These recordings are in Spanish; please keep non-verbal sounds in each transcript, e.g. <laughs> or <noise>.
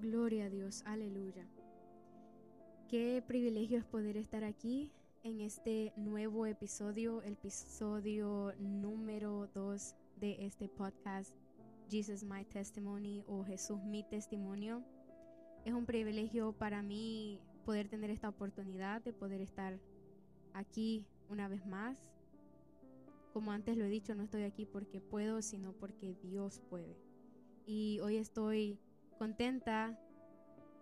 Gloria a Dios, aleluya. Qué privilegio es poder estar aquí en este nuevo episodio, el episodio número 2 de este podcast, Jesus My Testimony o Jesús mi testimonio. Es un privilegio para mí poder tener esta oportunidad de poder estar aquí una vez más. Como antes lo he dicho, no estoy aquí porque puedo, sino porque Dios puede. Y hoy estoy contenta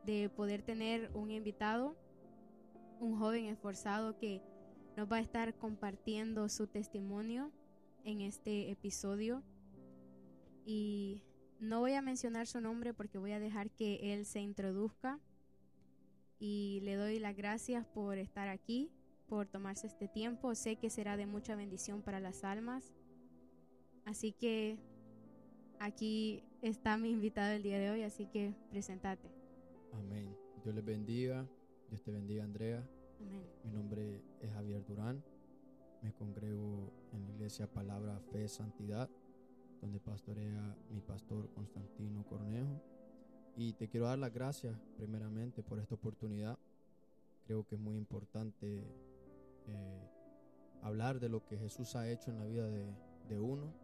de poder tener un invitado, un joven esforzado que nos va a estar compartiendo su testimonio en este episodio. Y no voy a mencionar su nombre porque voy a dejar que él se introduzca. Y le doy las gracias por estar aquí, por tomarse este tiempo. Sé que será de mucha bendición para las almas. Así que aquí está mi invitado el día de hoy, así que presentate. Amén. Dios les bendiga. Dios te bendiga, Andrea. Amén. Mi nombre es Javier Durán. Me congrego en la iglesia Palabra Fe Santidad, donde pastorea mi pastor Constantino Cornejo. Y te quiero dar las gracias primeramente por esta oportunidad. Creo que es muy importante eh, hablar de lo que Jesús ha hecho en la vida de, de uno.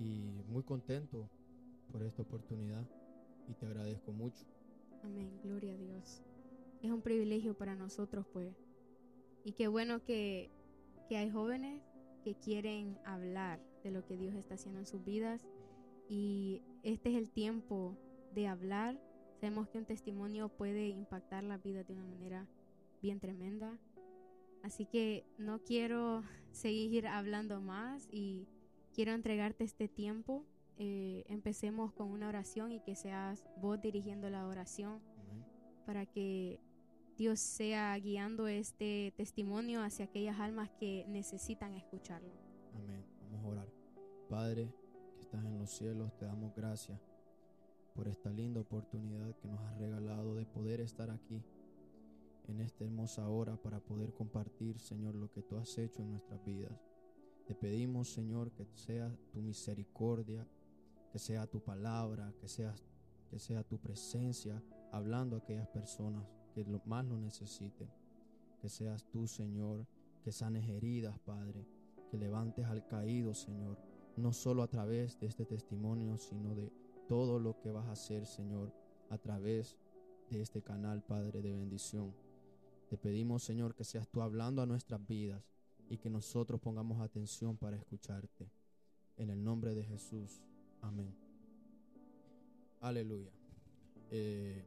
Y muy contento por esta oportunidad y te agradezco mucho. Amén, gloria a Dios. Es un privilegio para nosotros, pues. Y qué bueno que, que hay jóvenes que quieren hablar de lo que Dios está haciendo en sus vidas. Y este es el tiempo de hablar. Sabemos que un testimonio puede impactar la vida de una manera bien tremenda. Así que no quiero <laughs> seguir hablando más y quiero entregarte este tiempo. Eh, empecemos con una oración y que seas vos dirigiendo la oración Amén. para que Dios sea guiando este testimonio hacia aquellas almas que necesitan escucharlo. Amén. Vamos a orar. Padre, que estás en los cielos, te damos gracias por esta linda oportunidad que nos has regalado de poder estar aquí en esta hermosa hora para poder compartir, Señor, lo que tú has hecho en nuestras vidas. Te pedimos, Señor, que sea tu misericordia, que sea tu palabra, que sea, que sea tu presencia hablando a aquellas personas que más lo necesiten. Que seas tú, Señor, que sanes heridas, Padre, que levantes al caído, Señor, no solo a través de este testimonio, sino de todo lo que vas a hacer, Señor, a través de este canal, Padre, de bendición. Te pedimos, Señor, que seas tú hablando a nuestras vidas y que nosotros pongamos atención para escucharte. En el nombre de Jesús. Amén. Aleluya. Eh,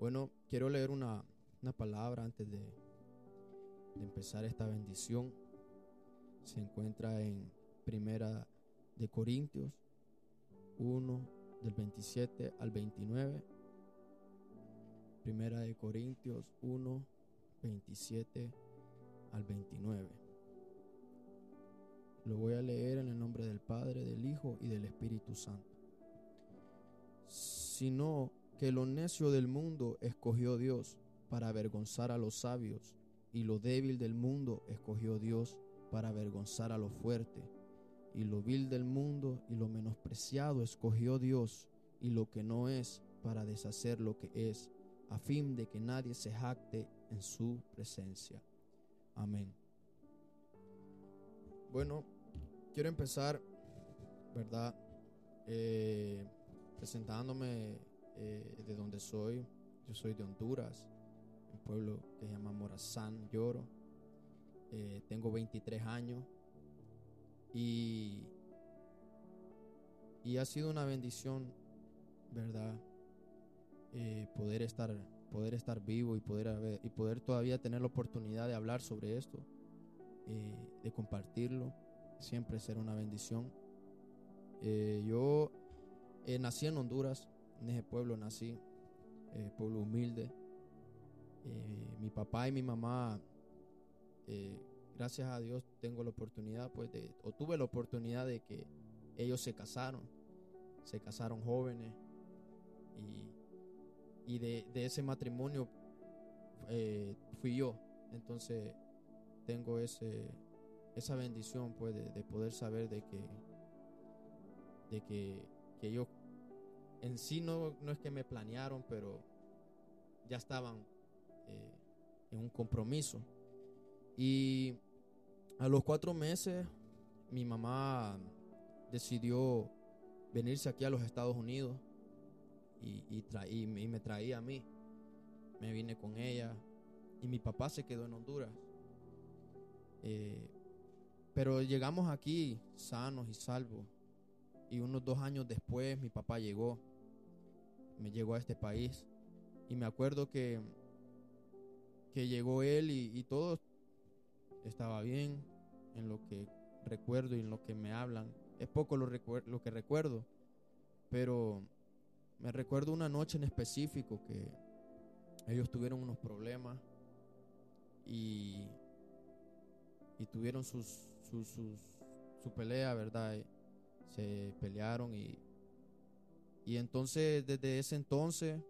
bueno, quiero leer una, una palabra antes de, de empezar esta bendición. Se encuentra en Primera de Corintios 1 del 27 al 29. Primera de Corintios 1, 27 al 29. Lo voy a leer en el nombre del Padre, del Hijo y del Espíritu Santo. Sino que lo necio del mundo escogió Dios para avergonzar a los sabios, y lo débil del mundo escogió Dios para avergonzar a lo fuerte, y lo vil del mundo y lo menospreciado escogió Dios, y lo que no es para deshacer lo que es, a fin de que nadie se jacte en su presencia. Amén. Bueno, quiero empezar, ¿verdad? Eh, presentándome eh, de donde soy. Yo soy de Honduras, un pueblo que se llama Morazán, Lloro. Eh, tengo 23 años y, y ha sido una bendición, ¿verdad? Poder estar poder estar vivo y poder haber- y poder todavía tener la oportunidad de hablar sobre esto, de compartirlo, siempre será una bendición. Eh, yo eh, nací en Honduras, en ese pueblo nací, eh, pueblo humilde. Mi papá y mi mamá, gracias a Dios, tengo la oportunidad, pues, de, o tuve la oportunidad de que ellos se casaron, se casaron jóvenes y, y de, de ese matrimonio fui yo. Entonces tengo ese, esa bendición, pues, de, de poder saber de que, de que, que ellos en sí no, no es que me planearon, pero ya estaban eh, en un compromiso. Y a los cuatro meses mi mamá decidió venirse aquí a los Estados Unidos y, y, me traía a mí. Me vine con ella y mi papá se quedó en Honduras. Eh, pero llegamos aquí sanos y salvos. Y unos dos años después mi papá llegó. Me llegó a este país. Y me acuerdo que, que llegó él y, todo estaba bien en lo que recuerdo y en lo que me hablan. Es poco lo, lo que recuerdo. Pero me recuerdo una noche en específico que ellos tuvieron unos problemas y, y tuvieron sus, sus, su pelea, ¿verdad? Se pelearon y, y entonces desde ese entonces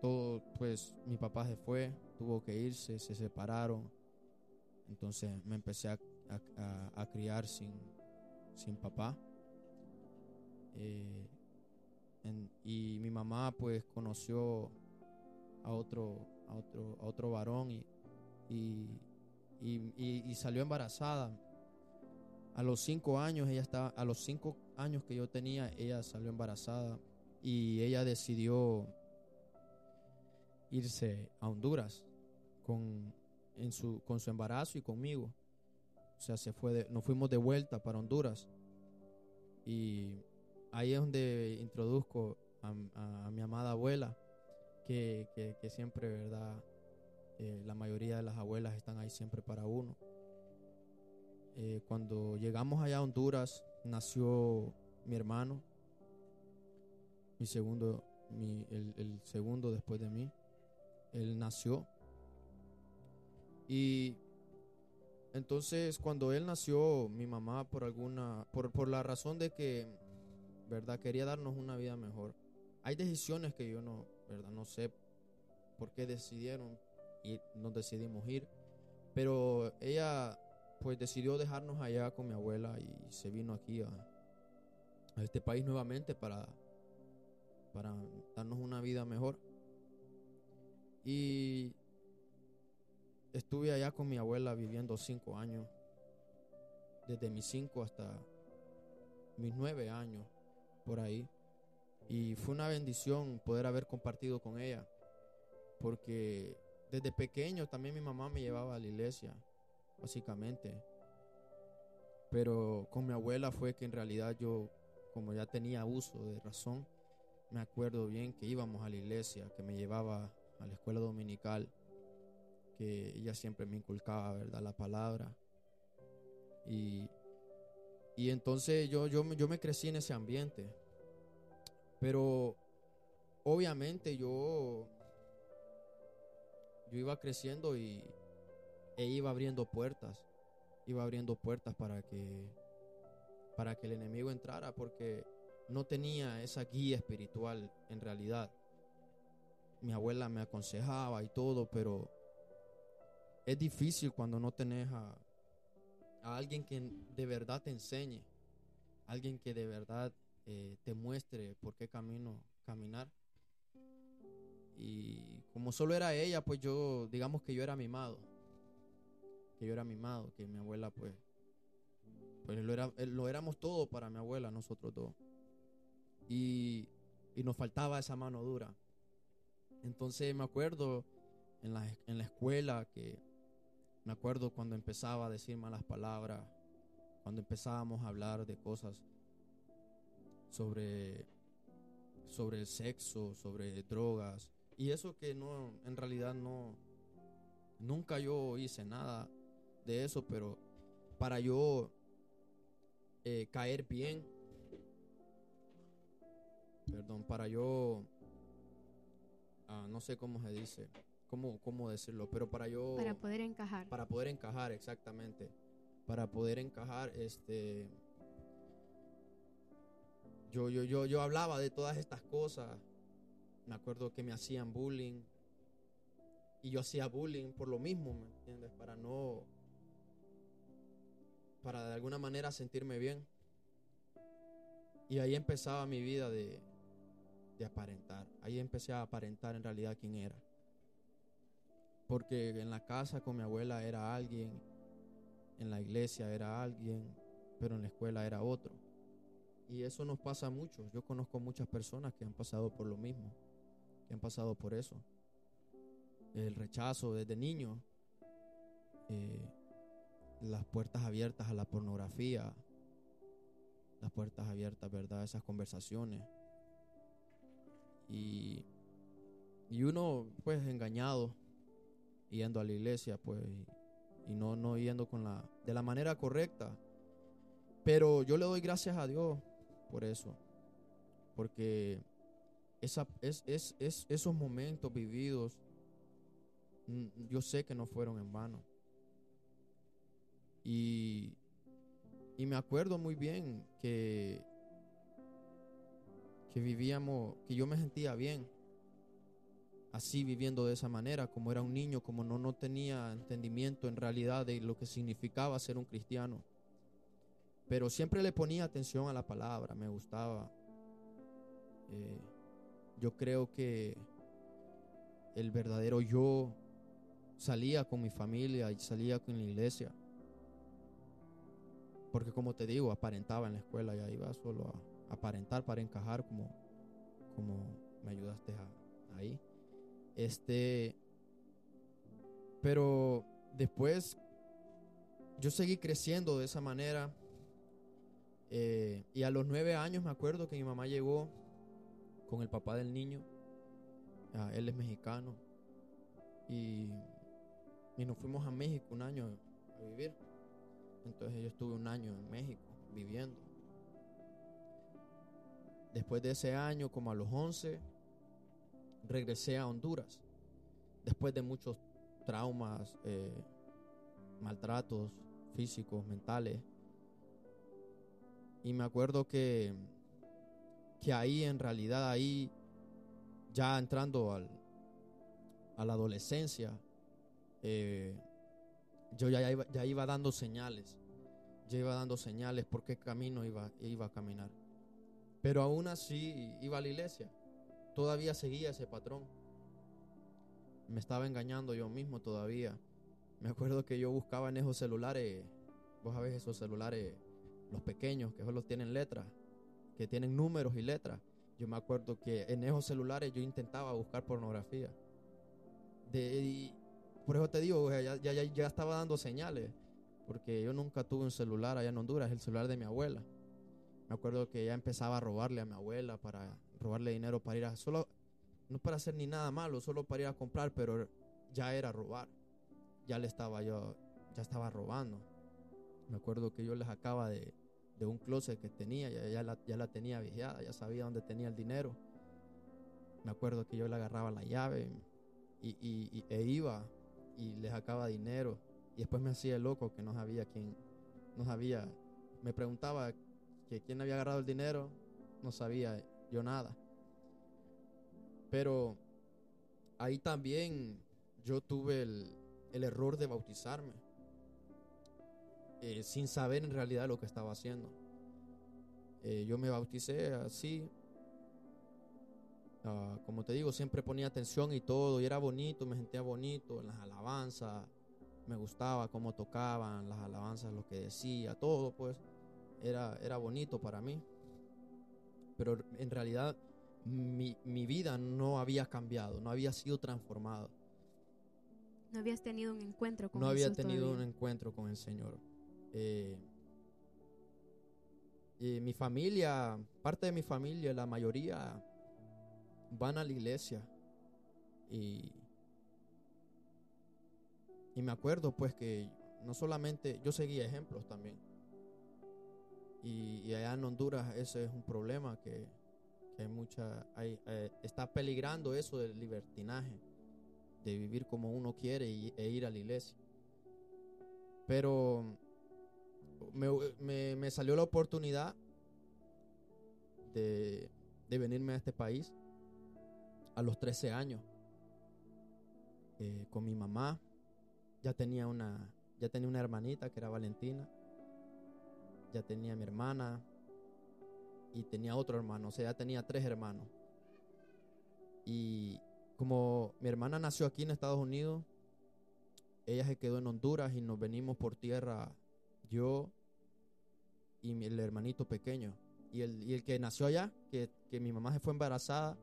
todo, pues mi papá se fue, tuvo que irse, se separaron. Entonces me empecé a, a, criar sin, sin papá. Eh, y mi mamá pues conoció a otro, a otro, a otro varón y, y, salió embarazada. A los cinco años, ella estaba, a los cinco años que yo tenía, ella salió embarazada y ella decidió irse a Honduras con, en su, con su embarazo y conmigo. O sea, se fue nos fuimos de vuelta para Honduras. Y ahí es donde introduzco a, mi amada abuela, que, que, siempre, ¿verdad? Eh, la mayoría de las abuelas están ahí siempre para uno. Eh, cuando llegamos allá a Honduras, nació mi hermano, mi segundo, mi, el, el segundo después de mí. Él nació. Y entonces cuando él nació, mi mamá por alguna, por, por la razón de que ¿verdad? Quería darnos una vida mejor. Hay decisiones que yo no, ¿verdad? No sé por qué decidieron nos decidimos ir, pero ella pues decidió dejarnos allá con mi abuela y se vino aquí a, a este país nuevamente para, para darnos una vida mejor. Y estuve allá con mi abuela viviendo cinco años, desde mis cinco hasta mis nueve años por ahí. Y fue una bendición poder haber compartido con ella, porque desde pequeño también mi mamá me llevaba a la iglesia, básicamente. Pero con mi abuela fue que en realidad yo, como ya tenía uso de razón, me acuerdo bien que íbamos a la iglesia, que me llevaba a la escuela dominical, que ella siempre me inculcaba, ¿verdad?, la palabra. Y y entonces yo, yo, yo me crecí en ese ambiente. Pero obviamente yo, yo iba creciendo y e iba abriendo puertas. Iba abriendo puertas para que, para que el enemigo entrara porque no tenía esa guía espiritual en realidad. Mi abuela me aconsejaba y todo, pero es difícil cuando no tenés a, alguien que de verdad te enseñe, alguien que de verdad eh, te muestre por qué camino caminar. Y como solo era ella, pues yo, digamos que yo era mimado, que yo era mimado, que mi abuela pues, pues lo, era, lo éramos todo para mi abuela, nosotros dos. Y, y nos faltaba esa mano dura. Entonces me acuerdo en la, en la escuela que me acuerdo cuando empezaba a decir malas palabras, cuando empezábamos a hablar de cosas sobre, sobre el sexo, sobre drogas. Y eso que no, en realidad no, nunca yo hice nada de eso, pero para yo eh, caer bien, perdón, para yo, ah, no sé cómo se dice, cómo, cómo decirlo, pero para yo... Para poder encajar. Para poder encajar, exactamente. Para poder encajar, este... Yo, yo, yo, yo hablaba de todas estas cosas. Me acuerdo que me hacían bullying. Y yo hacía bullying por lo mismo, ¿me entiendes? Para no... Para de alguna manera sentirme bien. Y ahí empezaba mi vida de, de aparentar. Ahí empecé a aparentar en realidad quién era. Porque en la casa con mi abuela era alguien, en la iglesia era alguien, pero en la escuela era otro. Y eso nos pasa mucho. Yo conozco muchas personas que han pasado por lo mismo, han pasado por eso. El rechazo desde niño, eh, las puertas abiertas a la pornografía, las puertas abiertas, ¿verdad? Esas conversaciones. Y, y uno, pues, engañado, yendo a la iglesia, pues, y, no, no yendo con la, de la manera correcta. Pero yo le doy gracias a Dios por eso. Porque es, es, es, esos momentos vividos, mm, yo sé que no fueron en vano. Y, y me acuerdo muy bien que, que vivíamos, que yo me sentía bien, así viviendo de esa manera, como era un niño, como no, no tenía entendimiento en realidad de lo que significaba ser un cristiano. Pero siempre le ponía atención a la palabra, me gustaba. Eh, yo creo que el verdadero yo salía con mi familia y salía con la iglesia. Porque como te digo, aparentaba en la escuela, ya iba solo a aparentar para encajar como, como me ayudaste ahí. Este, pero después yo seguí creciendo de esa manera eh, y a los nueve años me acuerdo que mi mamá llegó con el papá del niño. Ah, él es mexicano. Y, y nos fuimos a México un año a vivir. Entonces yo estuve un año en México viviendo. Después de ese año, como a los 11, regresé a Honduras. Después de muchos traumas, eh, maltratos físicos, mentales. Y me acuerdo que, que ahí, en realidad, ahí, ya entrando al, a la adolescencia, eh, yo ya iba, ya iba dando señales. Ya iba dando señales por qué camino iba, iba a caminar. Pero aún así iba a la iglesia. Todavía seguía ese patrón. Me estaba engañando yo mismo todavía. Me acuerdo que yo buscaba en esos celulares, vos sabés esos celulares los pequeños que solo tienen letras, que tienen números y letras. Yo me acuerdo que en esos celulares yo intentaba buscar pornografía. De, por eso te digo, ya, ya, ya estaba dando señales, porque yo nunca tuve un celular allá en Honduras, el celular de mi abuela. Me acuerdo que ya empezaba a robarle a mi abuela para robarle dinero para ir a solo no para hacer ni nada malo, solo para ir a comprar, pero ya era robar. Ya le estaba yo, ya estaba robando. Me acuerdo que yo les acaba de, de un closet que tenía, ya, ya, la, ya la tenía vigiada, ya sabía dónde tenía el dinero. Me acuerdo que yo le agarraba la llave y, y, e iba y les sacaba dinero. Y después me hacía loco que no sabía quién, no sabía. Me preguntaba que quién había agarrado el dinero, no sabía yo nada. Pero ahí también yo tuve el, el error de bautizarme. Eh, sin saber en realidad lo que estaba haciendo. Eh, yo me bauticé así. Ah, como te digo, siempre ponía atención y todo, y era bonito, me sentía bonito en las alabanzas, me gustaba cómo tocaban las alabanzas, lo que decía, todo, pues era, era bonito para mí. Pero en realidad mi, mi vida no había cambiado, no había sido transformado. No habías tenido un encuentro con No había tenido un encuentro con el Señor. Eh, y mi familia, parte de mi familia, la mayoría van a la iglesia. Y, y me acuerdo pues que no solamente yo seguía ejemplos también. Y, allá en Honduras ese es un problema que, hay mucha, eh, está peligrando eso del libertinaje, de vivir como uno quiere y, e ir a la iglesia. Pero me, me, salió la oportunidad de, de, venirme a este país a los 13 años eh, con mi mamá. Ya tenía una, ya tenía una hermanita que era Valentina. Ya tenía mi hermana. y tenía otro hermano, o sea, ya tenía tres hermanos. Y como mi hermana nació aquí en Estados Unidos, ella se quedó en Honduras y nos venimos por tierra yo y mi, el hermanito pequeño. Y el, y el que nació allá, que, que mi mamá se fue embarazada,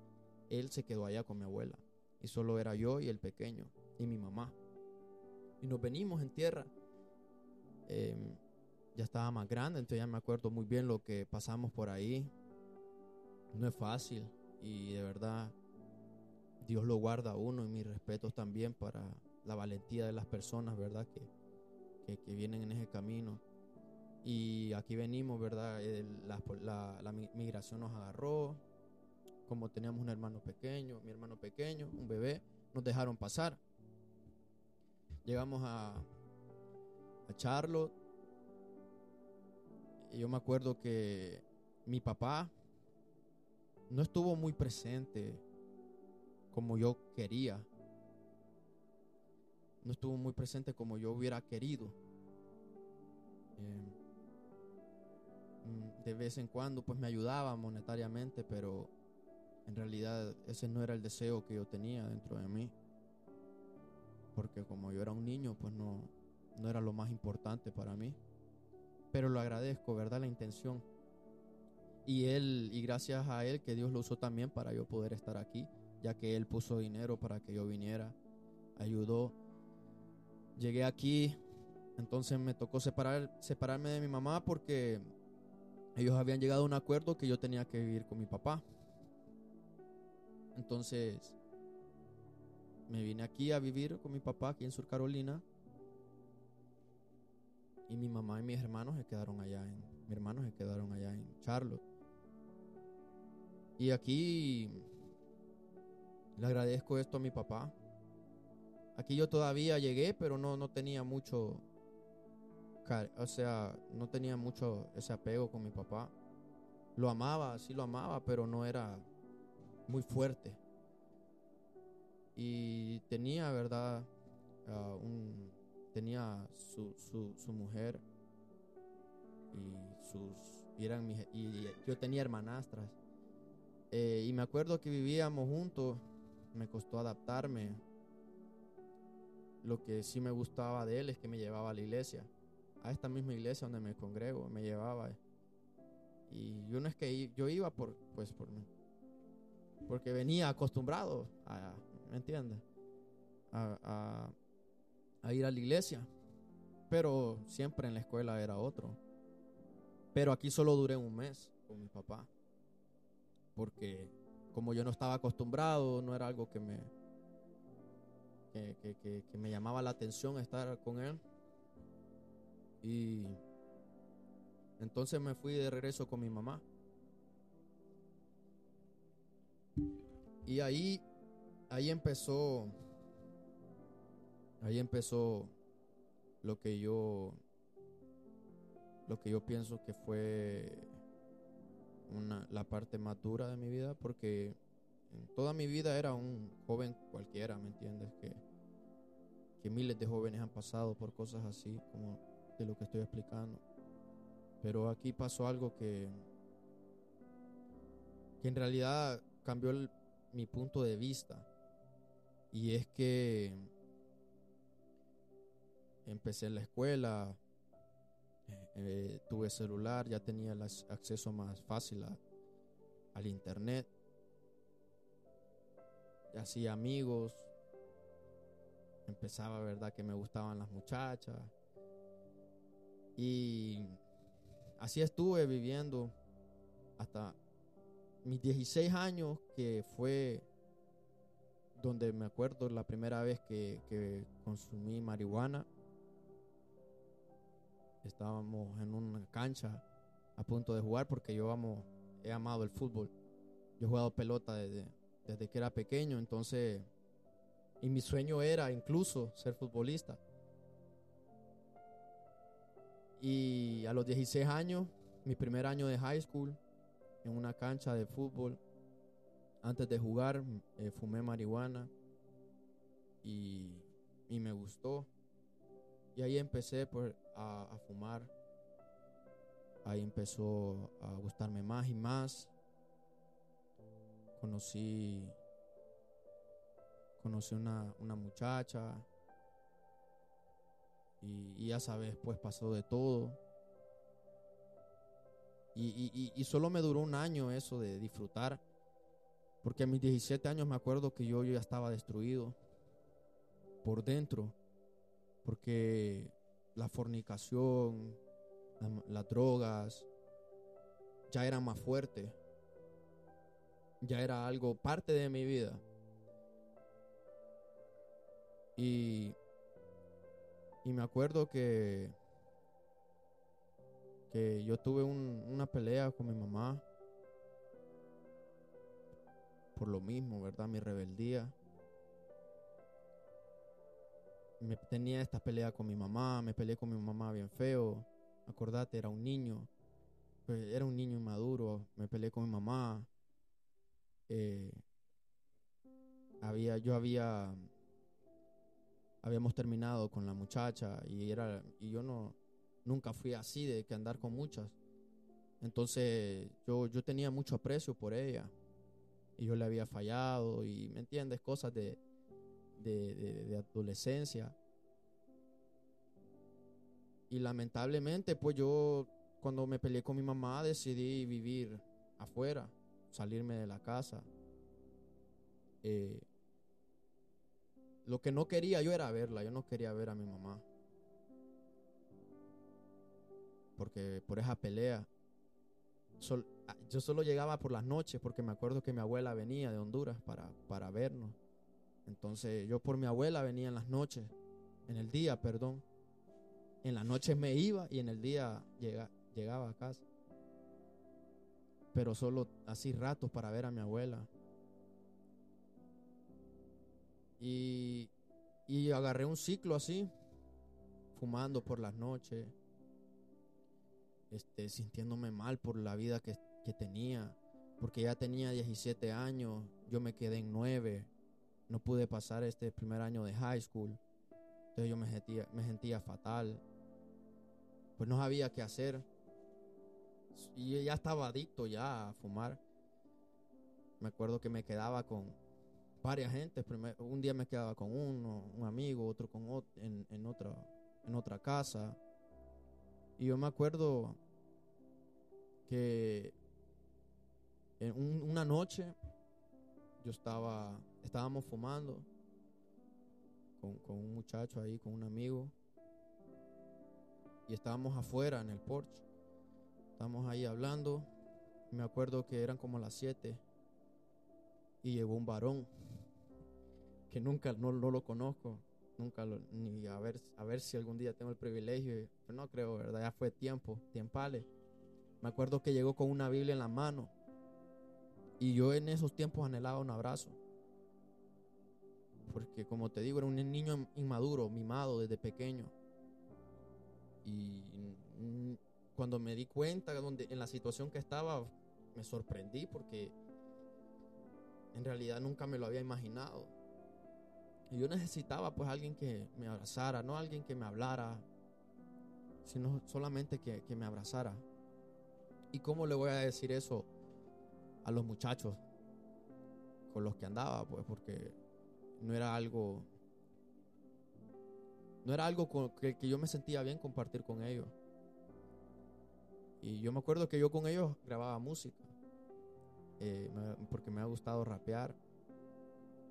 él se quedó allá con mi abuela. Y solo era yo y el pequeño y mi mamá. Y nos venimos en tierra. Em, ya estaba más grande, entonces ya me acuerdo muy bien lo que pasamos por ahí. No es fácil y de verdad Dios lo guarda a uno y mis respetos también para la valentía de las personas, ¿verdad? Que, que, vienen en ese camino. Y aquí venimos, ¿verdad? la, la, la, migración nos agarró. Como teníamos un hermano pequeño, mi hermano pequeño, un bebé, nos dejaron pasar. Llegamos a, a Charlotte. Y yo me acuerdo que mi papá no estuvo muy presente como yo quería. No estuvo muy presente como yo hubiera querido. Eh, de vez en cuando pues me ayudaba monetariamente, pero en realidad ese no era el deseo que yo tenía dentro de mí. Porque como yo era un niño, pues no, no era lo más importante para mí. Pero lo agradezco, ¿verdad? La intención. Y él, y gracias a él que Dios lo usó también para yo poder estar aquí, ya que él puso dinero para que yo viniera, ayudó. Llegué aquí, entonces me tocó separar, separarme de mi mamá porque ellos habían llegado a un acuerdo que yo tenía que vivir con mi papá. Entonces, me vine aquí a vivir con mi papá aquí en Sur Carolina. Y mi mamá y mis hermanos se quedaron allá en mi hermano se quedaron allá en Charlotte. Y aquí le agradezco esto a mi papá. Aquí yo todavía llegué, pero no, no tenía mucho o sea, no tenía mucho ese apego con mi papá. Lo amaba, sí lo amaba, pero no era muy fuerte. Y tenía, ¿verdad? Ah, tenía su, su, su, mujer y sus eran y yo tenía hermanastras eh, y me acuerdo que vivíamos juntos me costó adaptarme lo que sí me gustaba de él es que me llevaba a la iglesia a esta misma iglesia donde me congrego, me llevaba. Y yo no es que yo iba por, pues, por, porque venía acostumbrado, a, ¿me entiendes? A, ir a la iglesia. Pero siempre en la escuela era otro. Pero aquí solo duré un mes con mi papá. Porque como yo no estaba acostumbrado, no era algo que me, que, que, que me llamaba la atención estar con él. Y entonces me fui de regreso con mi mamá. Y ahí, ahí empezó, ahí empezó lo que yo, lo que yo pienso que fue una, la parte más dura de mi vida, porque toda mi vida era un joven cualquiera, ¿me entiendes? Que, que miles de jóvenes han pasado por cosas así, como de lo que estoy explicando. Pero aquí pasó algo que, que en realidad cambió mi punto de vista. Y es que empecé en la escuela, eh, eh, tuve celular, ya tenía el acceso más fácil al internet, hacía amigos, empezaba, verdad, que me gustaban las muchachas, y así estuve viviendo hasta mis 16 años, que fue donde me acuerdo la primera vez que, consumí marihuana. Estábamos en una cancha a punto de jugar porque yo amo, he amado el fútbol. Yo he jugado pelota desde, desde que era pequeño, entonces, y mi sueño era incluso ser futbolista. Y a los 16 años, mi primer año de high school, en una cancha de fútbol, antes de jugar, eh, fumé marihuana y, me gustó. Y ahí empecé por, a, fumar. ahí empezó a gustarme más y más. Conocí, conocí una, una muchacha y, ya sabes, pues pasó de todo. Y, y, solo me duró un año eso de disfrutar. Porque a mis 17 años me acuerdo que yo, yo ya estaba destruido por dentro. Porque la fornicación, las drogas, ya era más fuerte. Ya era algo parte de mi vida. Y, y me acuerdo que que yo tuve una pelea con mi mamá por lo mismo, ¿verdad? Mi rebeldía. Me tenía esta pelea con mi mamá, me peleé con mi mamá bien feo. Acordate, era un niño. Pues, era un niño inmaduro. Me peleé con mi mamá. Eh, había, yo había, habíamos terminado con la muchacha y era, y yo no, nunca fui así de que andar con muchas. Entonces yo, yo tenía mucho aprecio por ella. Y yo le había fallado y, ¿me entiendes? Cosas de, de, de, adolescencia. Y lamentablemente, pues yo, cuando me peleé con mi mamá, decidí vivir afuera, salirme de la casa. Eh, lo que no quería yo era verla, yo no quería ver a mi mamá. porque por esa pelea, ah, yo solo llegaba por las noches porque me acuerdo que mi abuela venía de Honduras para, para vernos. Entonces yo por mi abuela venía en las noches, en el día, perdón. En las noches me iba y en el día llega, llegaba a casa. Pero solo así ratos para ver a mi abuela. Y, y agarré un ciclo así, fumando por las noches este, sintiéndome mal por la vida que, tenía, porque ya tenía 17 años, yo me quedé en 9, no pude pasar este primer año de high school, entonces yo me sentía, me sentía fatal, pues no sabía qué hacer, y ya estaba adicto ya a fumar. Me acuerdo que me quedaba con varias gente. un día me quedaba con uno, un amigo, otro con otro, en, en, otra, en otra casa. Y yo me acuerdo que en una noche yo estaba, estábamos fumando con, con, un muchacho ahí, con un amigo, y estábamos afuera en el porche. Estábamos ahí hablando. Me acuerdo que eran como las 7 y llegó un varón que nunca no, lo conozco, nunca lo, ni a ver, a ver si algún día tengo el privilegio, pero no creo, ¿verdad? Ya fue tiempo, tiempales. Me acuerdo que llegó con una Biblia en la mano. Y yo en esos tiempos anhelaba un abrazo. Porque como te digo, era un niño inmaduro, mimado desde pequeño. Y cuando me di cuenta donde, en la situación que estaba, me sorprendí porque en realidad nunca me lo había imaginado. Y yo necesitaba pues alguien que me abrazara, no alguien que me hablara, sino solamente que, que me abrazara. ¿Y cómo le voy a decir eso a los muchachos con los que andaba? Pues porque no era algo, no era algo con que, yo me sentía bien compartir con ellos. Y yo me acuerdo que yo con ellos grababa música, eh, porque me ha gustado rapear.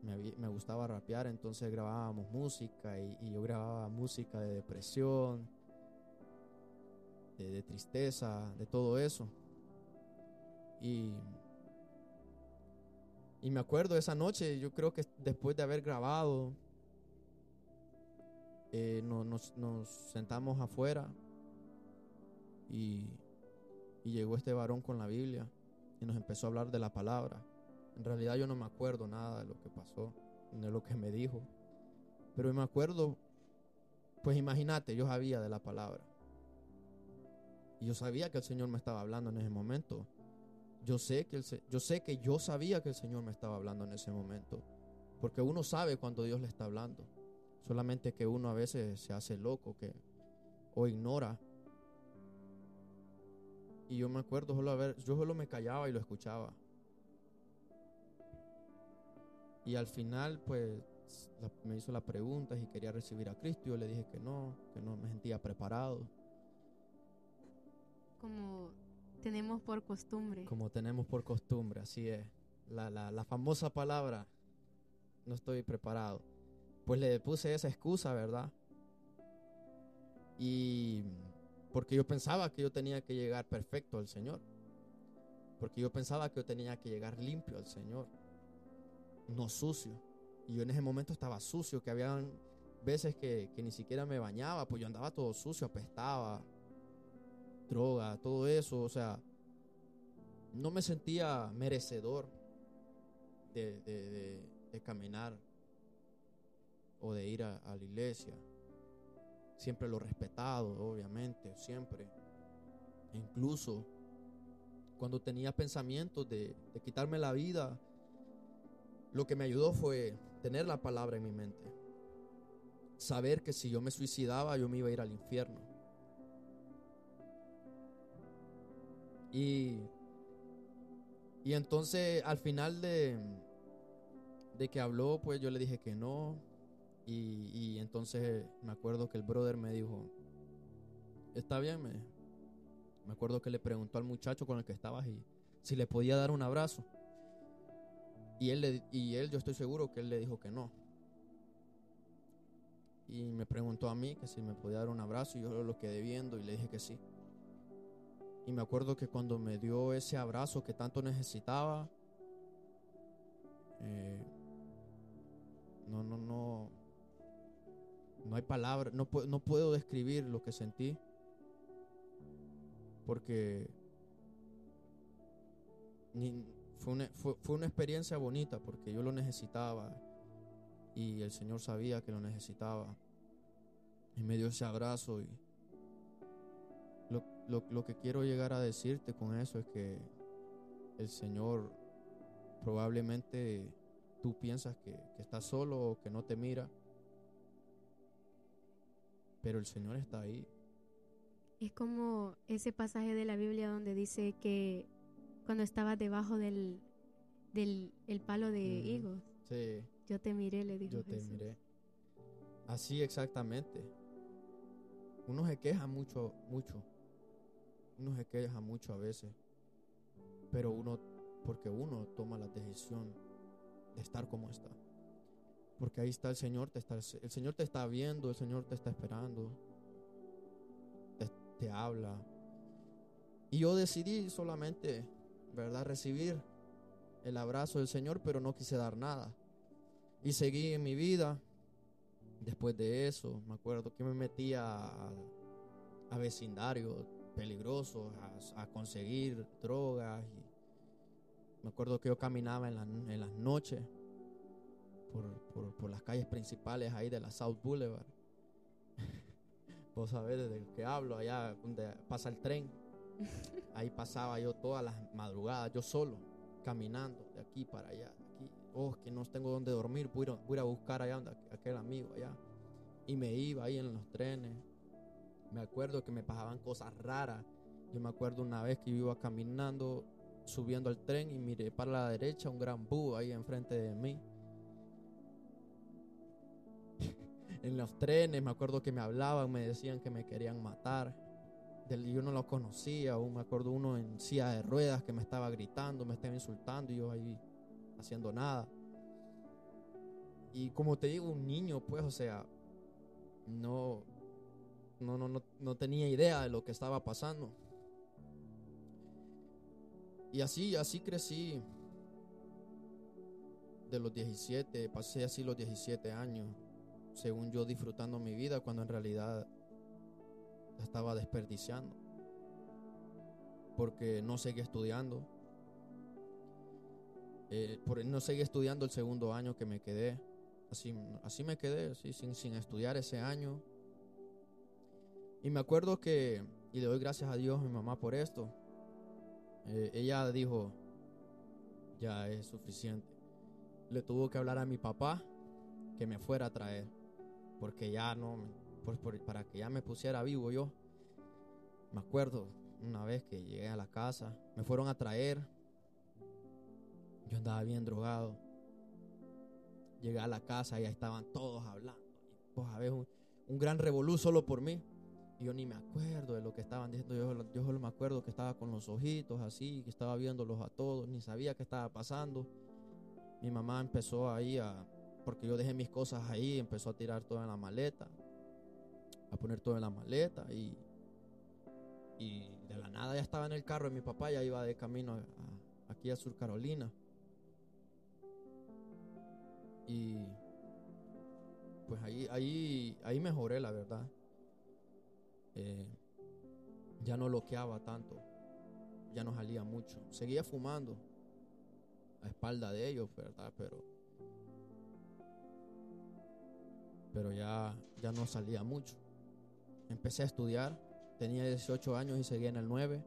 Me, gustaba rapear, entonces grabábamos música y, y yo grababa música de depresión, de, tristeza, de todo eso. Y, y me acuerdo esa noche, yo creo que después de haber grabado, eh, nos, nos, sentamos afuera y, y llegó este varón con la Biblia y nos empezó a hablar de la palabra. En realidad yo no me acuerdo nada de lo que pasó, de lo que me dijo. Pero me acuerdo, pues imagínate, yo sabía de la palabra. Y yo sabía que el Señor me estaba hablando en ese momento. Yo sé, que yo sé que yo sabía que el Señor me estaba hablando en ese momento. Porque uno sabe cuando Dios le está hablando. Solamente que uno a veces se hace loco que, o ignora. Y yo me acuerdo solo a ver, yo solo me callaba y lo escuchaba. Y al final, pues, me hizo la pregunta si quería recibir a Cristo. Yo le dije que no, que no me sentía preparado. Como tenemos por costumbre. Como tenemos por costumbre, así es. La, la, la famosa palabra, no estoy preparado. Pues le puse esa excusa, ¿verdad? Y porque yo pensaba que yo tenía que llegar perfecto al Señor. Porque yo pensaba que yo tenía que llegar limpio al Señor. No sucio. Y yo en ese momento estaba sucio, que habían veces que, que ni siquiera me bañaba, pues yo andaba todo sucio, apestaba, droga, todo eso. O sea, no me sentía merecedor de, de, caminar o de ir a, la iglesia. Siempre lo respetado, obviamente, siempre. incluso cuando tenía pensamientos de, de quitarme la vida, lo que me ayudó fue tener la palabra en mi mente. Saber que si yo me suicidaba, yo me iba a ir al infierno. Y, y entonces al final de, de que habló, pues yo le dije que no. Y, entonces me acuerdo que el brother me dijo, está bien, me, me acuerdo que le preguntó al muchacho con el que estaba y si le podía dar un abrazo. Y él, le, y él, yo estoy seguro que él le dijo que no. Y me preguntó a mí que si me podía dar un abrazo y yo lo quedé viendo y le dije que sí. Y me acuerdo que cuando me dio ese abrazo que tanto necesitaba, eh, no, no, no, no hay palabras, no, puedo describir lo que sentí, porque fue una, experiencia bonita, porque yo lo necesitaba y el Señor sabía que lo necesitaba. Y me dio ese abrazo y lo, que quiero llegar a decirte con eso es que el Señor probablemente tú piensas que, que estás solo o que no te mira, pero el Señor está ahí. Es como ese pasaje de la Biblia donde dice que cuando estabas debajo del, del el palo de Mm, higos, Sí, yo te miré, le dijo yo te miré. Así exactamente. Uno se queja mucho, mucho. Uno se queja mucho a veces. Pero uno, porque uno toma la decisión de estar como está. Porque ahí está el Señor, te está, el Señor te está viendo, el Señor te está esperando, te, te habla. Y yo decidí solamente, ¿verdad?, recibir el abrazo del Señor, pero no quise dar nada. Y seguí en mi vida. Después de eso, me acuerdo que me metía a, a vecindarios peligrosos, a, a, conseguir drogas. Y me acuerdo que yo caminaba en, la, en las noches por, por, por, las calles principales ahí de la South Boulevard. <laughs> Vos sabés de que hablo, allá donde pasa el tren. <laughs> Ahí pasaba yo todas las madrugadas, yo solo, caminando de aquí para allá. Aquí. Oh, que no tengo donde dormir, voy a, voy a buscar allá donde aquel amigo allá. Y me iba ahí en los trenes. Me acuerdo que me pasaban cosas raras. Yo me acuerdo una vez que yo iba caminando, subiendo al tren y miré para la derecha un gran búho ahí enfrente de mí. En los trenes me acuerdo que me hablaban, me decían que me querían matar. Yo no lo conocía, aún me acuerdo uno en silla de ruedas que me estaba gritando, me estaba insultando y yo ahí haciendo nada. Y como te digo, un niño, pues, o sea, no, no, no, no, no tenía idea de lo que estaba pasando. Y así, así crecí. De los 17, pasé así los 17 años, según yo disfrutando mi vida, cuando en realidad la estaba desperdiciando. Porque no seguí estudiando. Eh, por no seguí estudiando el segundo año que me quedé. Así, así me quedé, así, sin, sin estudiar ese año. Y me acuerdo que, y le doy gracias a Dios a mi mamá por esto, eh, ella dijo, ya es suficiente. Le tuvo que hablar a mi papá que me fuera a traer, porque ya no, por, para que ya me pusiera vivo yo. Me acuerdo, una vez que llegué a la casa, me fueron a traer. Yo andaba bien drogado. Llegué a la casa y ahí estaban todos hablando. Y pues a ver, un, gran revolú solo por mí. Yo ni me acuerdo de lo que estaban diciendo. Yo, yo solo me acuerdo que estaba con los ojitos así, que estaba viéndolos a todos, ni sabía qué estaba pasando. Mi mamá empezó ahí a, porque yo dejé mis cosas ahí, empezó a tirar todo en la maleta, a poner todo en la maleta y, y de la nada ya estaba en el carro de mi papá, ya iba de camino aquí a Sur Carolina. Y pues ahí, ahí, ahí mejoré, la verdad. Eh, ya no loqueaba tanto, ya no salía mucho. Seguía fumando a espalda de ellos, ¿verdad? Pero, pero ya, ya no salía mucho. Empecé a estudiar, tenía 18 años y seguía en el 9.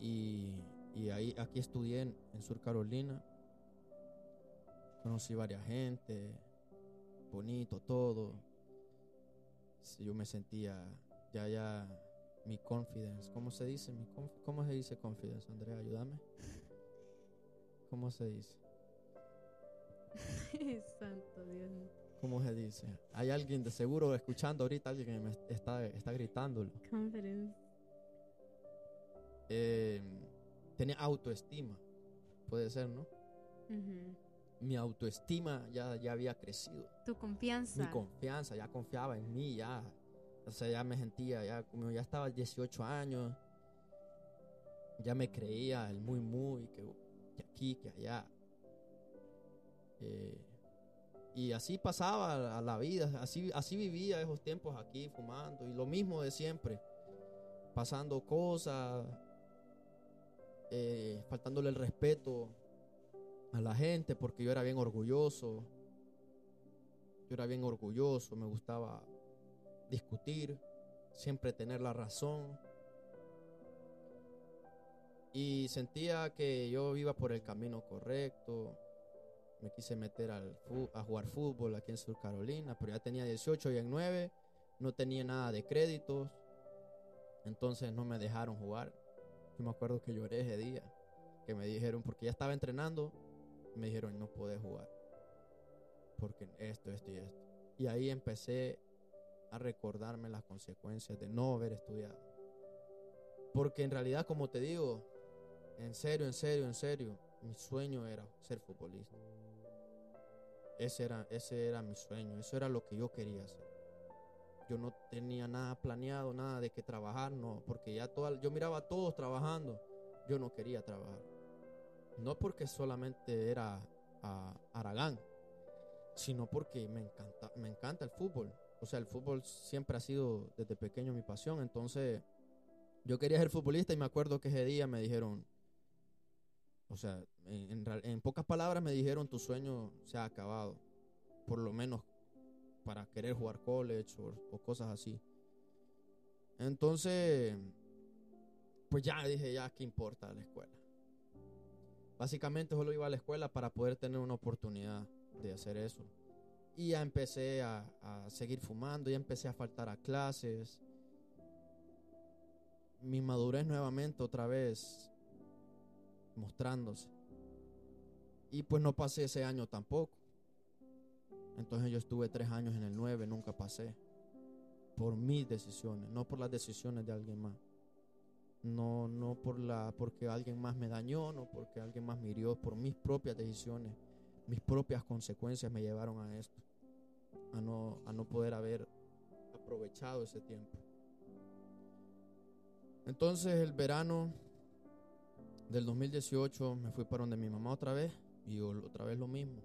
Y, y ahí, aquí estudié en, en Sur Carolina. Conocí varias gente, bonito todo. Yo me sentía ya, ya, mi confidence. ¿Cómo se dice? Mi ¿Cómo se dice confidence, Andrea? Ayúdame. ¿Cómo se dice? <laughs> Santo Dios. ¿Cómo se dice? Hay alguien de seguro escuchando ahorita, alguien que me está, está gritándolo. Confidence. Eh, tenía autoestima, puede ser, ¿no? Mi autoestima ya, ya había crecido. Tu confianza. Mi confianza, ya confiaba en mí, ya. O sea, ya me sentía, ya como ya estaba 18 años, ya me creía el muy, muy, que, que aquí, que allá. Eh, y así pasaba la vida, así, así vivía esos tiempos aquí fumando y lo mismo de siempre, pasando cosas, eh, faltándole el respeto a la gente porque yo era bien orgulloso, yo era bien orgulloso, me gustaba discutir, siempre tener la razón. Y sentía que yo iba por el camino correcto. Me quise meter al a jugar fútbol aquí en Sur Carolina, pero ya tenía 18 y en 9 no tenía nada de créditos. Entonces no me dejaron jugar. Yo me acuerdo que lloré ese día, que me dijeron, porque ya estaba entrenando, me dijeron, no puedes jugar. Porque esto, esto y esto. Y ahí empecé a recordarme las consecuencias de no haber estudiado. Porque en realidad, como te digo, en serio, en serio, en serio, mi sueño era ser futbolista. Ese era, ese era mi sueño, eso era lo que yo quería hacer. Yo no tenía nada planeado, nada de que trabajar, no, porque ya toda, yo miraba a todos trabajando, yo no quería trabajar. No porque solamente era a Aragán, sino porque me encanta, me encanta el fútbol. O sea, el fútbol siempre ha sido desde pequeño mi pasión. Entonces, yo quería ser futbolista y me acuerdo que ese día me dijeron, o sea, en, en en pocas palabras me dijeron, tu sueño se ha acabado. Por lo menos para querer jugar college o, o cosas así. Entonces, pues ya dije, ya, ¿qué importa la escuela? Básicamente solo iba a la escuela para poder tener una oportunidad de hacer eso. Y ya empecé a, a seguir fumando, ya empecé a faltar a clases. Mi madurez nuevamente otra vez mostrándose. Y pues no pasé ese año tampoco. Entonces yo estuve tres años en el 9, nunca pasé. Por mis decisiones, no por las decisiones de alguien más. No, no por la, porque alguien más me dañó, no porque alguien más me hirió, por mis propias decisiones, mis propias consecuencias me llevaron a esto. A no, a no poder haber aprovechado ese tiempo. Entonces el verano del 2018 me fui para donde mi mamá otra vez y otra vez lo mismo.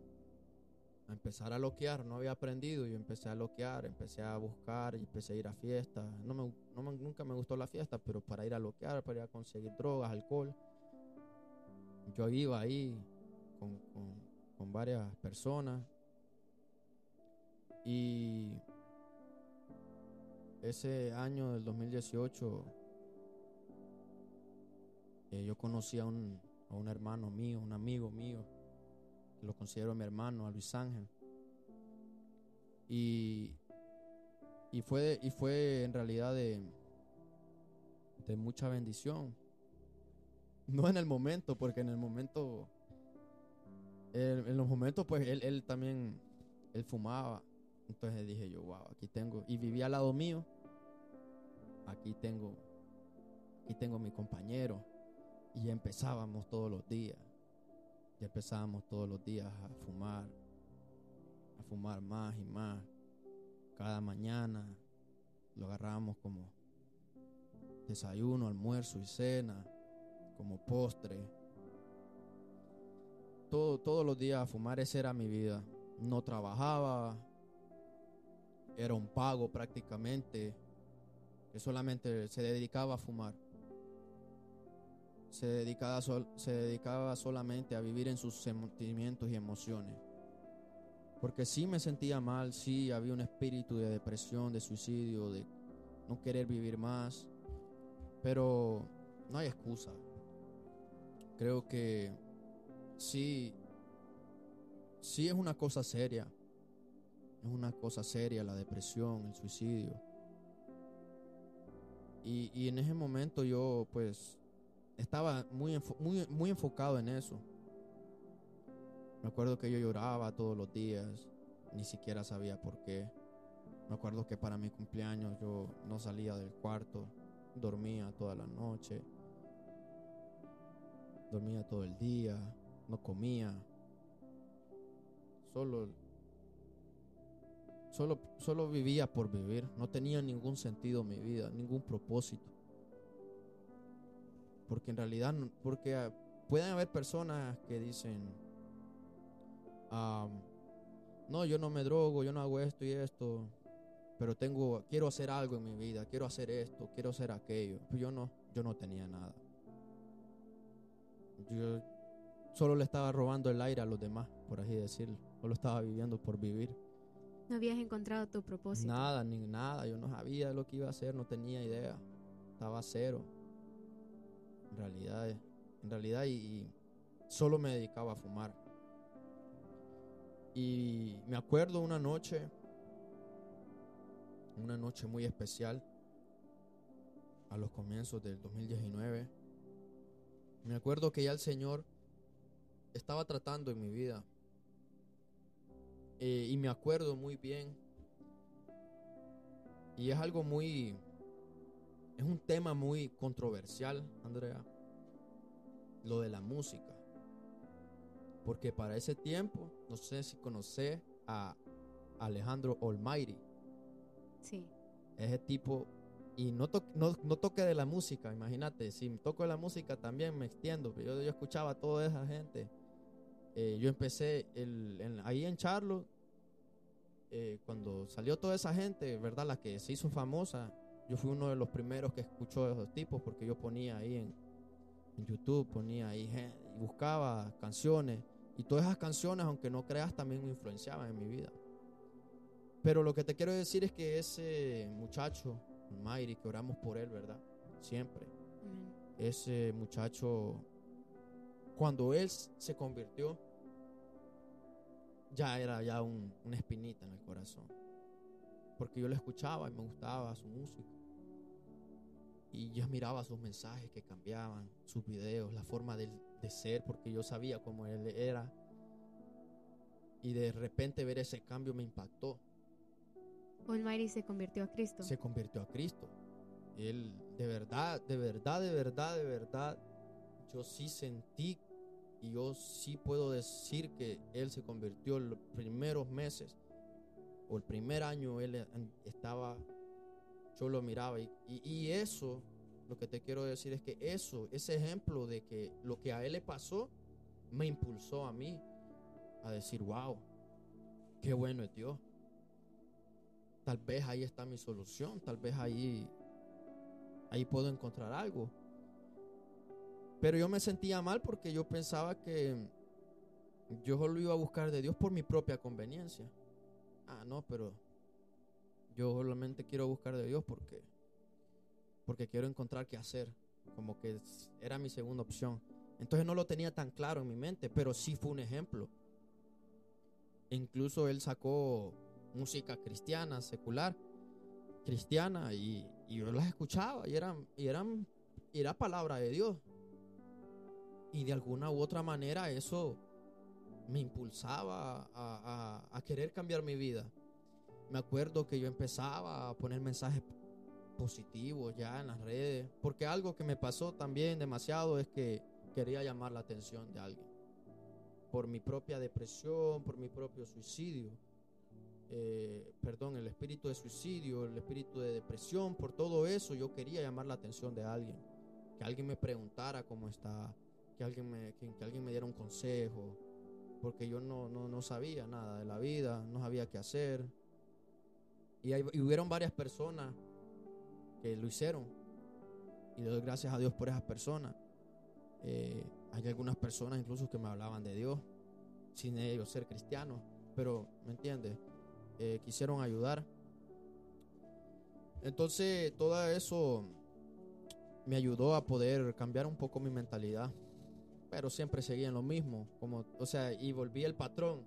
A empezar a loquear, no había aprendido, yo empecé a loquear, empecé a buscar empecé a ir a fiestas. No me, nunca me gustó la fiesta, pero para ir a loquear, para ir a conseguir drogas, alcohol. Yo iba ahí con- con varias personas y ese año del 2018 eh, yo conocí a un, a un hermano mío, un amigo mío, lo considero mi hermano, a Luis Ángel. Y, y, fue, y fue en realidad de, de mucha bendición. <laughs> No en el momento, porque en el momento, en los momentos, pues él, él también, él fumaba. Entonces dije yo, wow, aquí tengo, y vivía al lado mío, aquí tengo, aquí tengo mi compañero. Y empezábamos todos los días, y empezábamos todos los días a fumar, a fumar más y más. Cada mañana lo agarrábamos como desayuno, almuerzo y cena, como postre. Todo, todos los días a fumar, esa era mi vida. No trabajaba, era un pago prácticamente, que solamente se dedicaba a fumar. Se dedicaba, se dedicaba solamente a vivir en sus sentimientos y emociones. Porque sí me sentía mal, sí había un espíritu de depresión, de suicidio, de no querer vivir más. Pero no hay excusa. Creo que sí, sí es una cosa seria. Es una cosa seria la depresión, el suicidio. Y, y en ese momento yo pues estaba muy, muy, muy enfocado en eso. Me acuerdo que yo lloraba todos los días, ni siquiera sabía por qué. Me acuerdo que para mi cumpleaños yo no salía del cuarto, dormía toda la noche, dormía todo el día, no comía, solo, solo, solo vivía por vivir, no tenía ningún sentido mi vida, ningún propósito. Porque en realidad, porque ah, pueden haber personas que dicen, no, yo no me drogo, yo no hago esto y esto, pero tengo, quiero hacer algo en mi vida, quiero hacer esto, quiero hacer aquello. Pues yo no, yo no tenía nada. Yo solo le estaba robando el aire a los demás, por así decirlo. Solo estaba viviendo por vivir. No habías encontrado tu propósito. Nada, ni nada. Yo no sabía lo que iba a hacer, no tenía idea. Estaba cero. En realidad, en realidad, y solo me dedicaba a fumar. Y me acuerdo una noche una noche muy especial a los comienzos del 2019. Me acuerdo que ya el Señor estaba tratando en mi vida. Eh, y me acuerdo muy bien. Y es algo muy... Es un tema muy controversial, Andrea. Lo de la música. Porque para ese tiempo, no sé si conoce a Alejandro Almighty. Sí. Ese tipo, y no, no, toque de la música, imagínate, si toco la música también me extiendo, yo, yo escuchaba a toda esa gente. Eh, yo empecé el, ahí en Charlo, eh, cuando salió toda esa gente, ¿verdad? La que se hizo famosa, yo fui uno de los primeros que escuchó a esos tipos porque yo ponía ahí en, en YouTube, ponía ahí, buscaba canciones y todas esas canciones, aunque no creas, también me influenciaban en mi vida. Pero lo que te quiero decir es que ese muchacho, Mayri, que oramos por él, ¿verdad? Siempre. Ese muchacho, cuando él se convirtió, ya era ya una espinita en el corazón. Porque yo le escuchaba y me gustaba su música. Y yo miraba sus mensajes que cambiaban, sus videos, la forma de, de ser, porque yo sabía cómo él era. Y de repente ver ese cambio me impactó. Almighty se convirtió a Cristo. Se convirtió a Cristo. Él, de verdad, de verdad, de verdad, de verdad, yo sí sentí y yo sí puedo decir que él se convirtió en los primeros meses o el primer año él estaba, yo lo miraba y, y, eso, lo que te quiero decir es que eso, ese ejemplo de que lo que a él le pasó, me impulsó a mí a decir, wow, qué bueno es Dios. Tal vez ahí está mi solución, tal vez ahí, ahí puedo encontrar algo. Pero yo me sentía mal porque yo pensaba que yo solo iba a buscar de Dios por mi propia conveniencia. Ah, no, pero yo solamente quiero buscar de Dios porque porque quiero encontrar qué hacer, como que era mi segunda opción. Entonces no lo tenía tan claro en mi mente, pero sí fue un ejemplo. Incluso él sacó música cristiana, secular, cristiana, y, y yo las escuchaba y eran, y eran, y era palabra de Dios. Y de alguna u otra manera eso me impulsaba a, querer cambiar mi vida. Me acuerdo que yo empezaba a poner mensajes positivos ya en las redes, porque algo que me pasó también demasiado es que quería llamar la atención de alguien. Por mi propia depresión, por mi propio suicidio. Eh, perdón, el espíritu de suicidio, el espíritu de depresión, por todo eso yo quería llamar la atención de alguien. Que alguien me preguntara cómo está, que alguien me, que, alguien me diera un consejo, porque yo no, no, no, sabía nada de la vida, no sabía qué hacer. Y, hay, y hubieron varias personas que lo hicieron. Y le doy gracias a Dios por esas personas. Eh, hay algunas personas incluso que me hablaban de Dios, sin ellos ser cristianos, pero, ¿me entiendes? Eh, quisieron ayudar. Entonces, todo eso me ayudó a poder cambiar un poco mi mentalidad, pero siempre seguía en lo mismo, como, o sea, y volví el patrón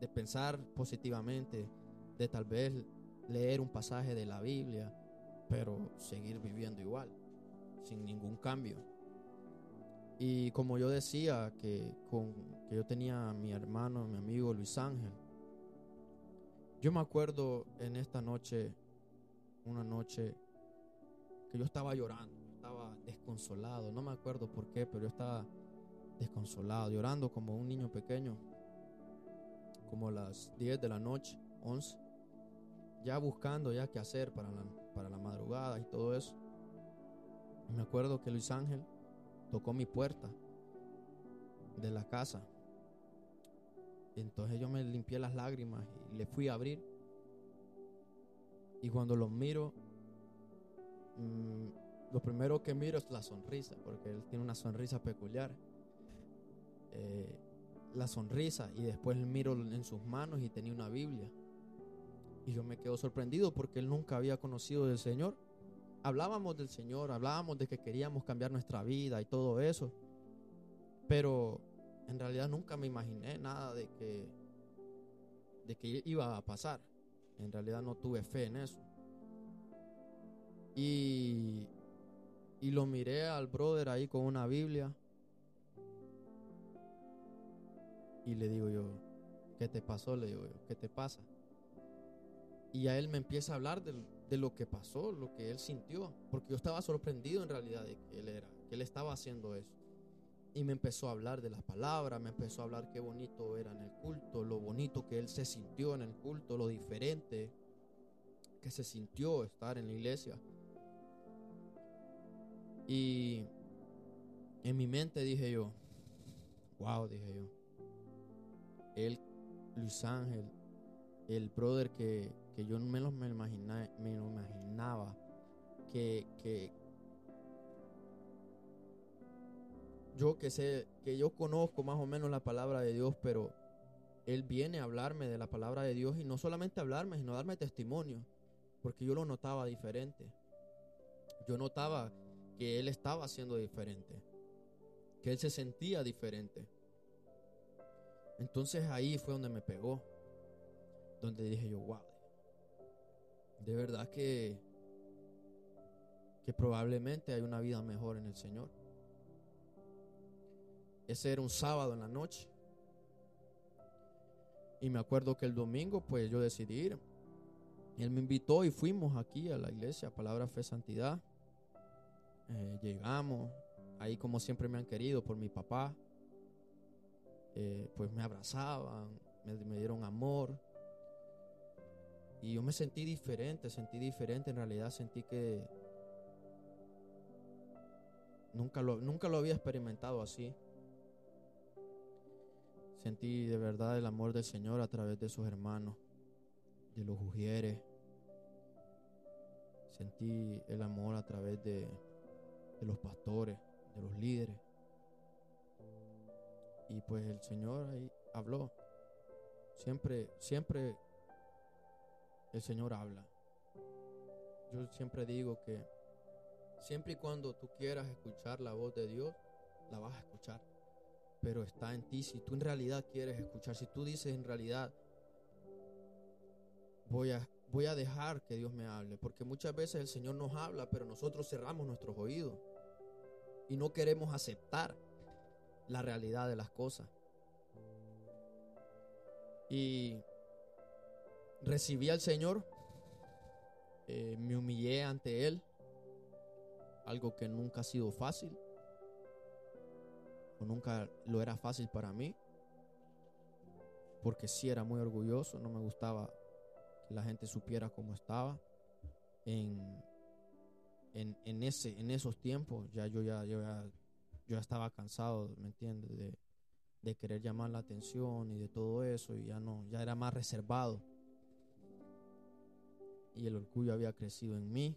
de pensar positivamente, de tal vez leer un pasaje de la Biblia, pero seguir viviendo igual, sin ningún cambio. Y como yo decía, que, con, que yo tenía a mi hermano, mi amigo Luis Ángel, yo me acuerdo en esta noche, una noche, que yo estaba llorando, desconsolado, no me acuerdo por qué, pero yo estaba desconsolado, llorando como un niño pequeño, como las 10 de la noche, 11, ya buscando ya qué hacer para la, para la madrugada y todo eso. Me acuerdo que Luis Ángel tocó mi puerta de la casa. Entonces yo me limpié las lágrimas y le fui a abrir. Y cuando lo miro, mm, lo primero que miro es la sonrisa, porque él tiene una sonrisa peculiar. Eh, la sonrisa y después miro en sus manos y tenía una Biblia. Y yo me quedo sorprendido porque él nunca había conocido del Señor hablábamos del Señor, hablábamos de que queríamos cambiar nuestra vida y todo eso. Pero en realidad nunca me imaginé nada de que, de que iba a pasar. En realidad no tuve fe en eso. Y, y lo miré al brother ahí con una Biblia. Y le digo yo, ¿qué te pasó? Le digo yo, ¿qué te pasa? Y a él me empieza a hablar del, de lo que pasó, lo que él sintió, porque yo estaba sorprendido en realidad de que él era, que él estaba haciendo eso. Y me empezó a hablar de las palabras, me empezó a hablar qué bonito era en el culto, lo bonito que él se sintió en el culto, lo diferente que se sintió estar en la iglesia. Y en mi mente dije yo, wow, dije yo, él, Luis Ángel, el brother que, que yo menos me, me imaginaba que, que yo que sé, que yo conozco más o menos la palabra de Dios, pero Él viene a hablarme de la palabra de Dios y no solamente hablarme, sino darme testimonio, porque yo lo notaba diferente. Yo notaba que Él estaba haciendo diferente, que Él se sentía diferente. Entonces ahí fue donde me pegó, donde dije yo, wow, de verdad que, que probablemente hay una vida mejor en el Señor. Ese era un sábado en la noche. Y me acuerdo que el domingo pues yo decidí ir. Él me invitó y fuimos aquí a la iglesia, Palabra Fe Santidad. Eh, llegamos, ahí como siempre me han querido por mi papá. Eh, pues me abrazaban, me dieron amor. Y yo me sentí diferente, sentí diferente, en realidad sentí que nunca lo, nunca lo había experimentado así. Sentí de verdad el amor del Señor a través de sus hermanos, de los ujieres. Sentí el amor a través de, de los pastores, de los líderes. Y pues el Señor ahí habló. Siempre, siempre el Señor habla. Yo siempre digo que siempre y cuando tú quieras escuchar la voz de Dios, la vas a escuchar. Pero está en ti si tú en realidad quieres escuchar, si tú dices en realidad, voy a, voy a dejar que Dios me hable, porque muchas veces el Señor nos habla, pero nosotros cerramos nuestros oídos y no queremos aceptar la realidad de las cosas. Y recibí al Señor, eh, me humillé ante Él, algo que nunca ha sido fácil, o nunca lo era fácil para mí, porque sí era muy orgulloso, no me gustaba que la gente supiera cómo estaba. En, en, ese, en esos tiempos ya yo ya, yo ya, yo estaba cansado, ¿me entiendes? De, de querer llamar la atención y de todo eso y ya no, ya era más reservado. Y el orgullo había crecido en mí.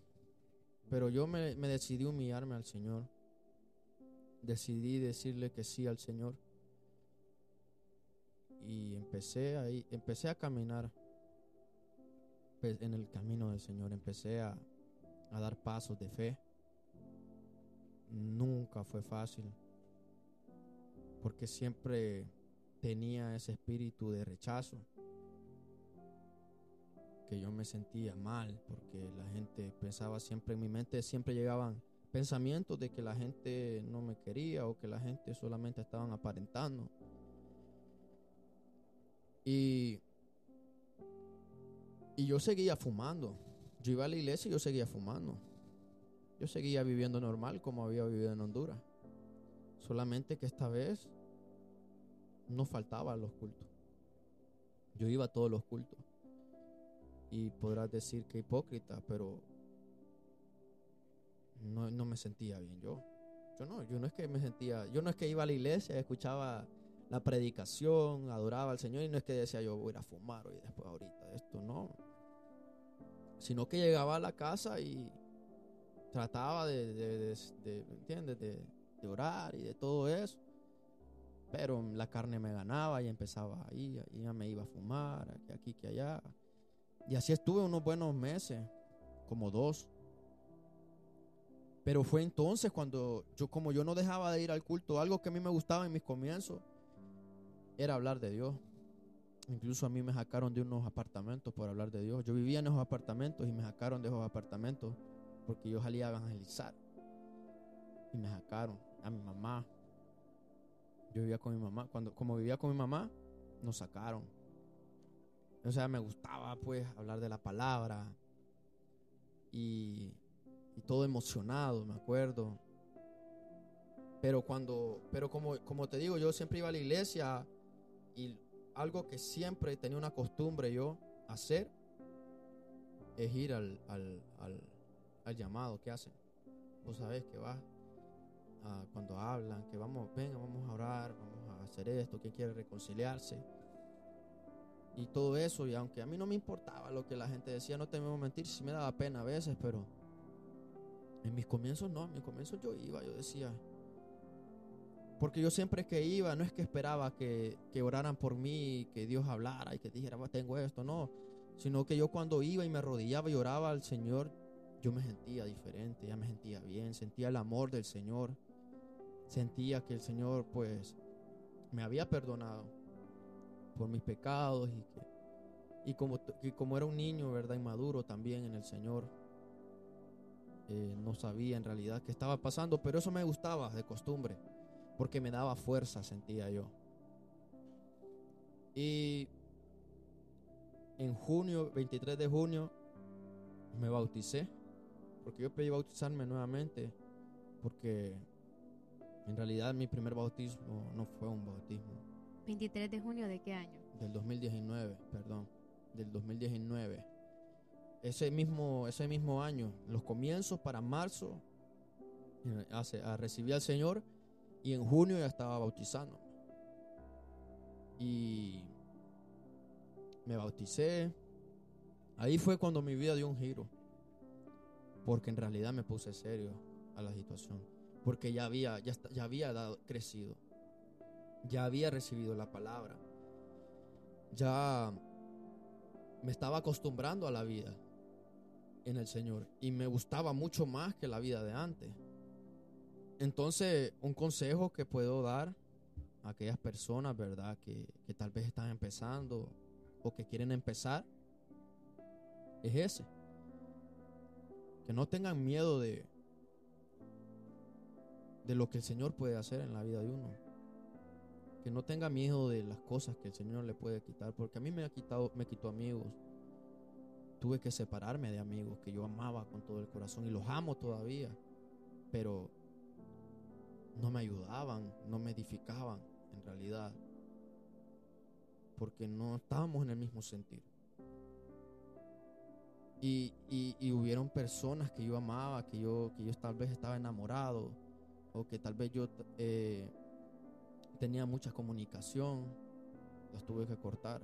Pero yo me, me decidí humillarme al Señor. Decidí decirle que sí al Señor. Y empecé ahí, empecé a caminar pues, en el camino del Señor. Empecé a, a dar pasos de fe. Nunca fue fácil porque siempre tenía ese espíritu de rechazo, que yo me sentía mal, porque la gente pensaba siempre, en mi mente siempre llegaban pensamientos de que la gente no me quería o que la gente solamente estaban aparentando. Y, y yo seguía fumando. Yo iba a la iglesia y yo seguía fumando. Yo seguía viviendo normal como había vivido en Honduras. Solamente que esta vez no faltaba los cultos. Yo iba a todos los cultos. Y podrás decir que hipócrita, pero no, no, me sentía bien yo. Yo no, yo no es que me sentía, yo no es que iba a la iglesia, escuchaba la predicación, adoraba al Señor y no es que decía yo voy a fumar hoy después ahorita, esto no. Sino que llegaba a la casa y trataba de, de, de, ¿entiendes? De, orar y de todo eso. Pero la carne me ganaba y empezaba ahí, y ya me iba a fumar, aquí, que allá. Y así estuve unos buenos meses, como dos. Pero fue entonces cuando yo, como yo no dejaba de ir al culto, algo que a mí me gustaba en mis comienzos era hablar de Dios. Incluso a mí me sacaron de unos apartamentos por hablar de Dios. Yo vivía en esos apartamentos y me sacaron de esos apartamentos porque yo salía a evangelizar. Y me sacaron a mi mamá, yo vivía con mi mamá. Cuando, como vivía con mi mamá, nos sacaron. O sea, me gustaba pues hablar de la palabra. Y, y todo emocionado, me acuerdo. Pero cuando, pero como, como te digo, yo siempre iba a la iglesia y algo que siempre tenía una costumbre yo hacer es ir al, al, al, llamado que hacen. Vos sabés que vas cuando hablan, que vamos, venga, vamos a orar, vamos a hacer esto, que quiere reconciliarse. Y todo eso, y aunque a mí no me importaba lo que la gente decía, no te voy a mentir, sí me daba pena a veces, pero en mis comienzos no, en mis comienzos yo iba, yo decía, porque yo siempre que iba, no es que esperaba que, que oraran por mí, que Dios hablara y que dijera, tengo esto, no, sino que yo cuando iba y me arrodillaba y oraba al Señor, yo me sentía diferente, ya me sentía bien, sentía el amor del Señor. Sentía que el Señor pues me había perdonado por mis pecados y que y como, como era un niño, ¿verdad? Inmaduro también en el Señor, eh, no sabía en realidad qué estaba pasando, pero eso me gustaba de costumbre, porque me daba fuerza, sentía yo. Y en junio, 23 de junio, me bauticé, porque yo pedí bautizarme nuevamente, porque en realidad mi primer bautismo no fue un bautismo. ¿23 de junio de qué año? Del 2019, perdón. Del 2019. Ese mismo, ese mismo año, los comienzos para marzo, eh, hace, recibí al Señor y en junio ya estaba bautizando. Y me bauticé. Ahí fue cuando mi vida dio un giro. Porque en realidad me puse serio a la situación porque ya había, ya, ya había dado, crecido, ya había recibido la palabra, ya me estaba acostumbrando a la vida en el Señor y me gustaba mucho más que la vida de antes. Entonces, un consejo que puedo dar a aquellas personas, ¿verdad? Que, que tal vez están empezando o que quieren empezar, es ese. Que no tengan miedo de, de lo que el Señor puede hacer en la vida de uno. Que no tenga miedo de las cosas que el Señor le puede quitar. Porque a mí me ha quitado, me quitó amigos. Tuve que separarme de amigos que yo amaba con todo el corazón y los amo todavía. Pero no me ayudaban, no me edificaban en realidad. Porque no estábamos en el mismo sentir. Y, y, hubieron personas que yo amaba, que yo, que yo tal vez estaba enamorado, o que tal vez yo eh, tenía mucha comunicación, las tuve que cortar.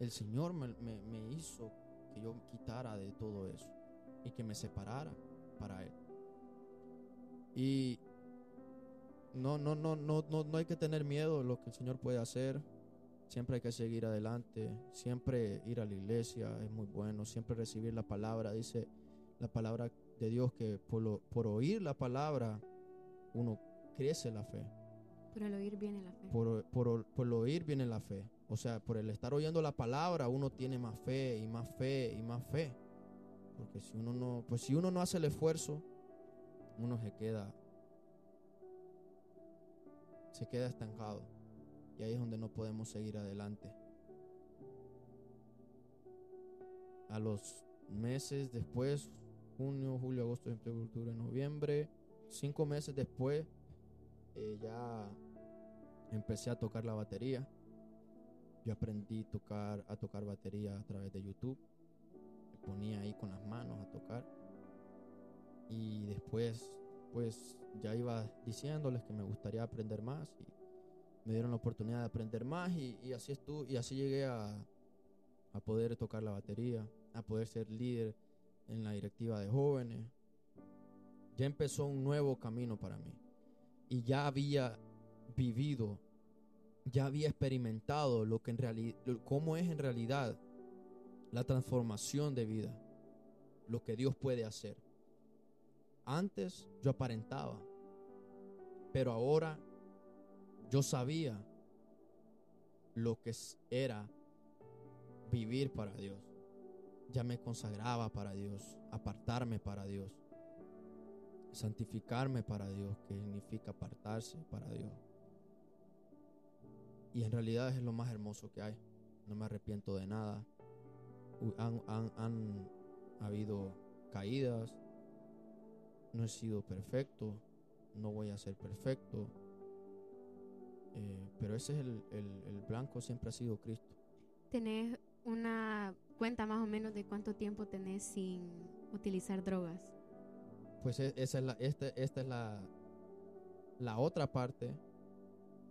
El Señor me, me hizo que yo quitara de todo eso y que me separara para Él. Y no, no, no, no, no, no hay que tener miedo de lo que el Señor puede hacer. Siempre hay que seguir adelante, siempre ir a la iglesia es muy bueno, siempre recibir la palabra. Dice la palabra de Dios que por, por oír la palabra uno crece la fe. Por el oír viene la fe. Por, por, por el oír viene la fe. O sea, por el estar oyendo la palabra uno tiene más fe y más fe y más fe. Porque si uno no, pues si uno no hace el esfuerzo, uno se queda, se queda estancado. Y ahí es donde no podemos seguir adelante. A los meses después, junio, julio, agosto, septiembre, octubre, noviembre, cinco meses después, eh, ya empecé a tocar la batería. Yo aprendí tocar, a tocar batería a través de YouTube. Me ponía ahí con las manos a tocar. Y después, pues ya iba diciéndoles que me gustaría aprender más. Y me dieron la oportunidad de aprender más y, así estuve, y así llegué a, a poder tocar la batería, a poder ser líder en la directiva de jóvenes. Ya empezó un nuevo camino para mí y ya había vivido, ya había experimentado lo que en realidad, cómo es en realidad la transformación de vida, lo que Dios puede hacer. Antes yo aparentaba, pero ahora yo sabía lo que era vivir para Dios. Ya me consagraba para Dios, apartarme para Dios, santificarme para Dios, que significa apartarse para Dios. Y en realidad es lo más hermoso que hay. No me arrepiento de nada. Han, han habido caídas. No he sido perfecto. No voy a ser perfecto eh, pero ese es el, el, blanco, siempre ha sido Cristo. ¿Tenés una cuenta más o menos de cuánto tiempo tenés sin utilizar drogas? Pues e, esa es la, este, esta es la, la otra parte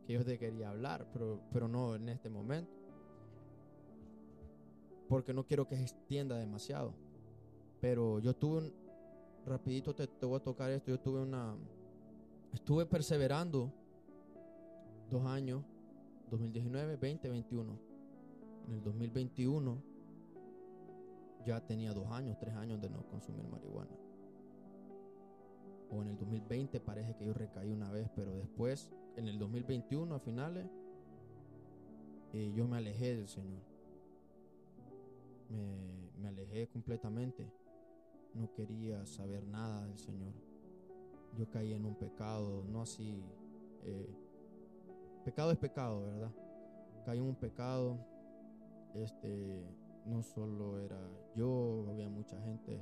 que yo te quería hablar, pero, pero no en este momento. Porque no quiero que se extienda demasiado. Pero yo tuve un, rapidito te, te voy a tocar esto, yo tuve una, estuve perseverando dos años, 2019, 20, 21. En el 2021 ya tenía dos años, tres años de no consumir marihuana. O en el 2020 parece que yo recaí una vez, pero después, en el 2021 a finales, eh, yo me alejé del Señor. Me, me, alejé completamente. No quería saber nada del Señor. Yo caí en un pecado, no así eh, pecado es pecado, ¿verdad? Caí en un pecado, este, no solo era yo, había mucha gente,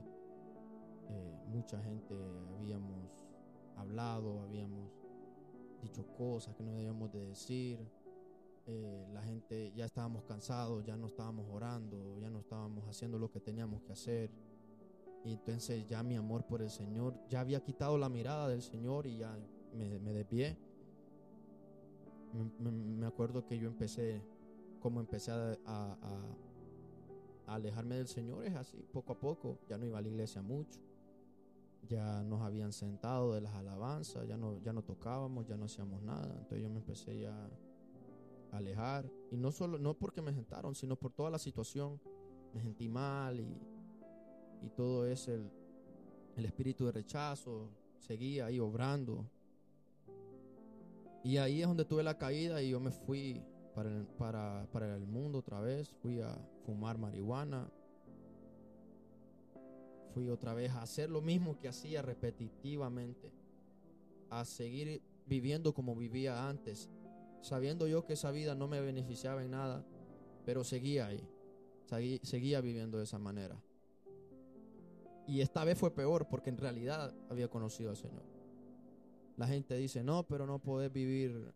eh, mucha gente habíamos hablado, habíamos dicho cosas que no debíamos de decir, eh, la gente ya estábamos cansados, ya no estábamos orando, ya no estábamos haciendo lo que teníamos que hacer. Y entonces ya mi amor por el Señor, ya había quitado la mirada del Señor y ya me, me desvié. Me, acuerdo que yo empecé, como empecé a, alejarme del Señor, es así, poco a poco, ya no iba a la iglesia mucho, ya nos habían sentado de las alabanzas, ya no, ya no tocábamos, ya no hacíamos nada, entonces yo me empecé ya a alejar, y no solo, no porque me sentaron, sino por toda la situación, me sentí mal y, y todo ese, el, el espíritu de rechazo seguía ahí obrando y ahí es donde tuve la caída y yo me fui para el, para, para el mundo otra vez, fui a fumar marihuana, fui otra vez a hacer lo mismo que hacía repetitivamente, a seguir viviendo como vivía antes, sabiendo yo que esa vida no me beneficiaba en nada, pero seguía ahí, seguía viviendo de esa manera. Y esta vez fue peor porque en realidad había conocido al Señor. La gente dice, no, pero no podés vivir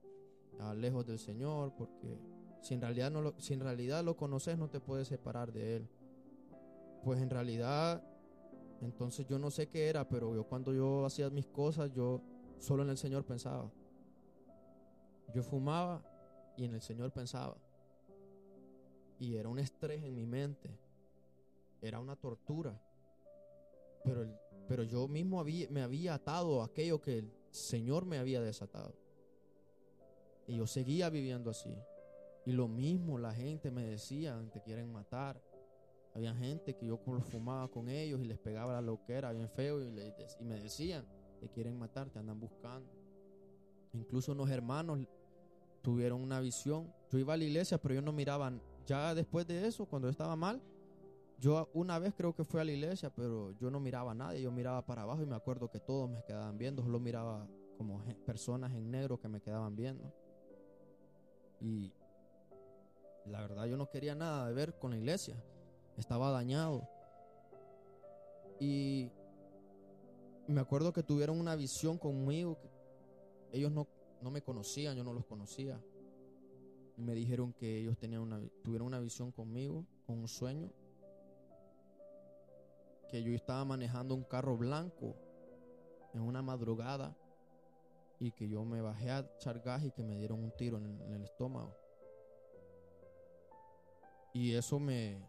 ah, lejos del Señor porque si en, realidad no lo, si en realidad lo conoces no te puedes separar de Él. Pues en realidad, entonces yo no sé qué era, pero yo cuando yo hacía mis cosas, yo solo en el Señor pensaba. Yo fumaba y en el Señor pensaba. Y era un estrés en mi mente. Era una tortura. Pero, pero yo mismo me había atado aquello que el Señor me había desatado. Y yo seguía viviendo así. Y lo mismo la gente me decía, te quieren matar. Había gente que yo fumaba con ellos y les pegaba la loquera bien feo y, y me decían, te quieren matar, te andan buscando. Incluso unos hermanos tuvieron una visión. Yo iba a la iglesia, pero yo no miraba. Ya después de eso, cuando estaba mal, yo una vez creo que fui a la iglesia, pero yo no miraba a nadie. Yo miraba para abajo y me acuerdo que todos me quedaban viendo. Solo miraba como personas en negro que me quedaban viendo. Y la verdad yo no quería nada de ver con la iglesia. Estaba dañado. Y me acuerdo que tuvieron una visión conmigo. ellos no, no me conocían, yo no los conocía. Me dijeron que ellos tenían una, tuvieron una visión conmigo, con un sueño. Que yo estaba manejando un carro blanco en una madrugada y que yo me bajé a echar gas y que me dieron un tiro en el, estómago. Y eso me,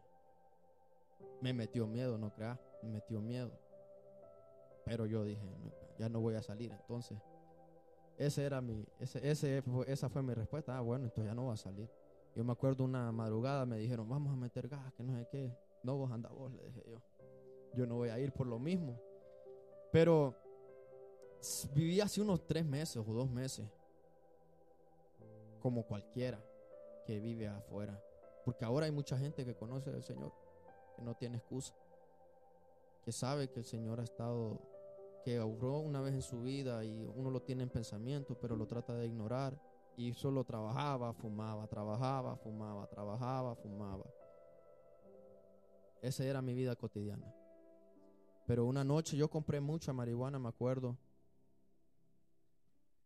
me metió miedo, no creas, me metió miedo. Pero yo dije, ya no voy a salir. Entonces, ese era mi, ese, ese, esa fue mi respuesta. Ah, bueno, entonces ya no voy a salir. Yo me acuerdo una madrugada, me dijeron, vamos a meter gas, que no sé qué. No, vos anda vos, le dije yo. Yo no voy a ir por lo mismo. Pero viví así unos tres meses o dos meses. Como cualquiera que vive afuera. Porque ahora hay mucha gente que conoce al Señor, que no tiene excusa. Que sabe que el Señor ha estado que obró una vez en su vida y uno lo tiene en pensamiento, pero lo trata de ignorar. Y solo trabajaba, fumaba, trabajaba, fumaba, trabajaba, fumaba. Esa era mi vida cotidiana. Pero una noche yo compré mucha marihuana, me acuerdo.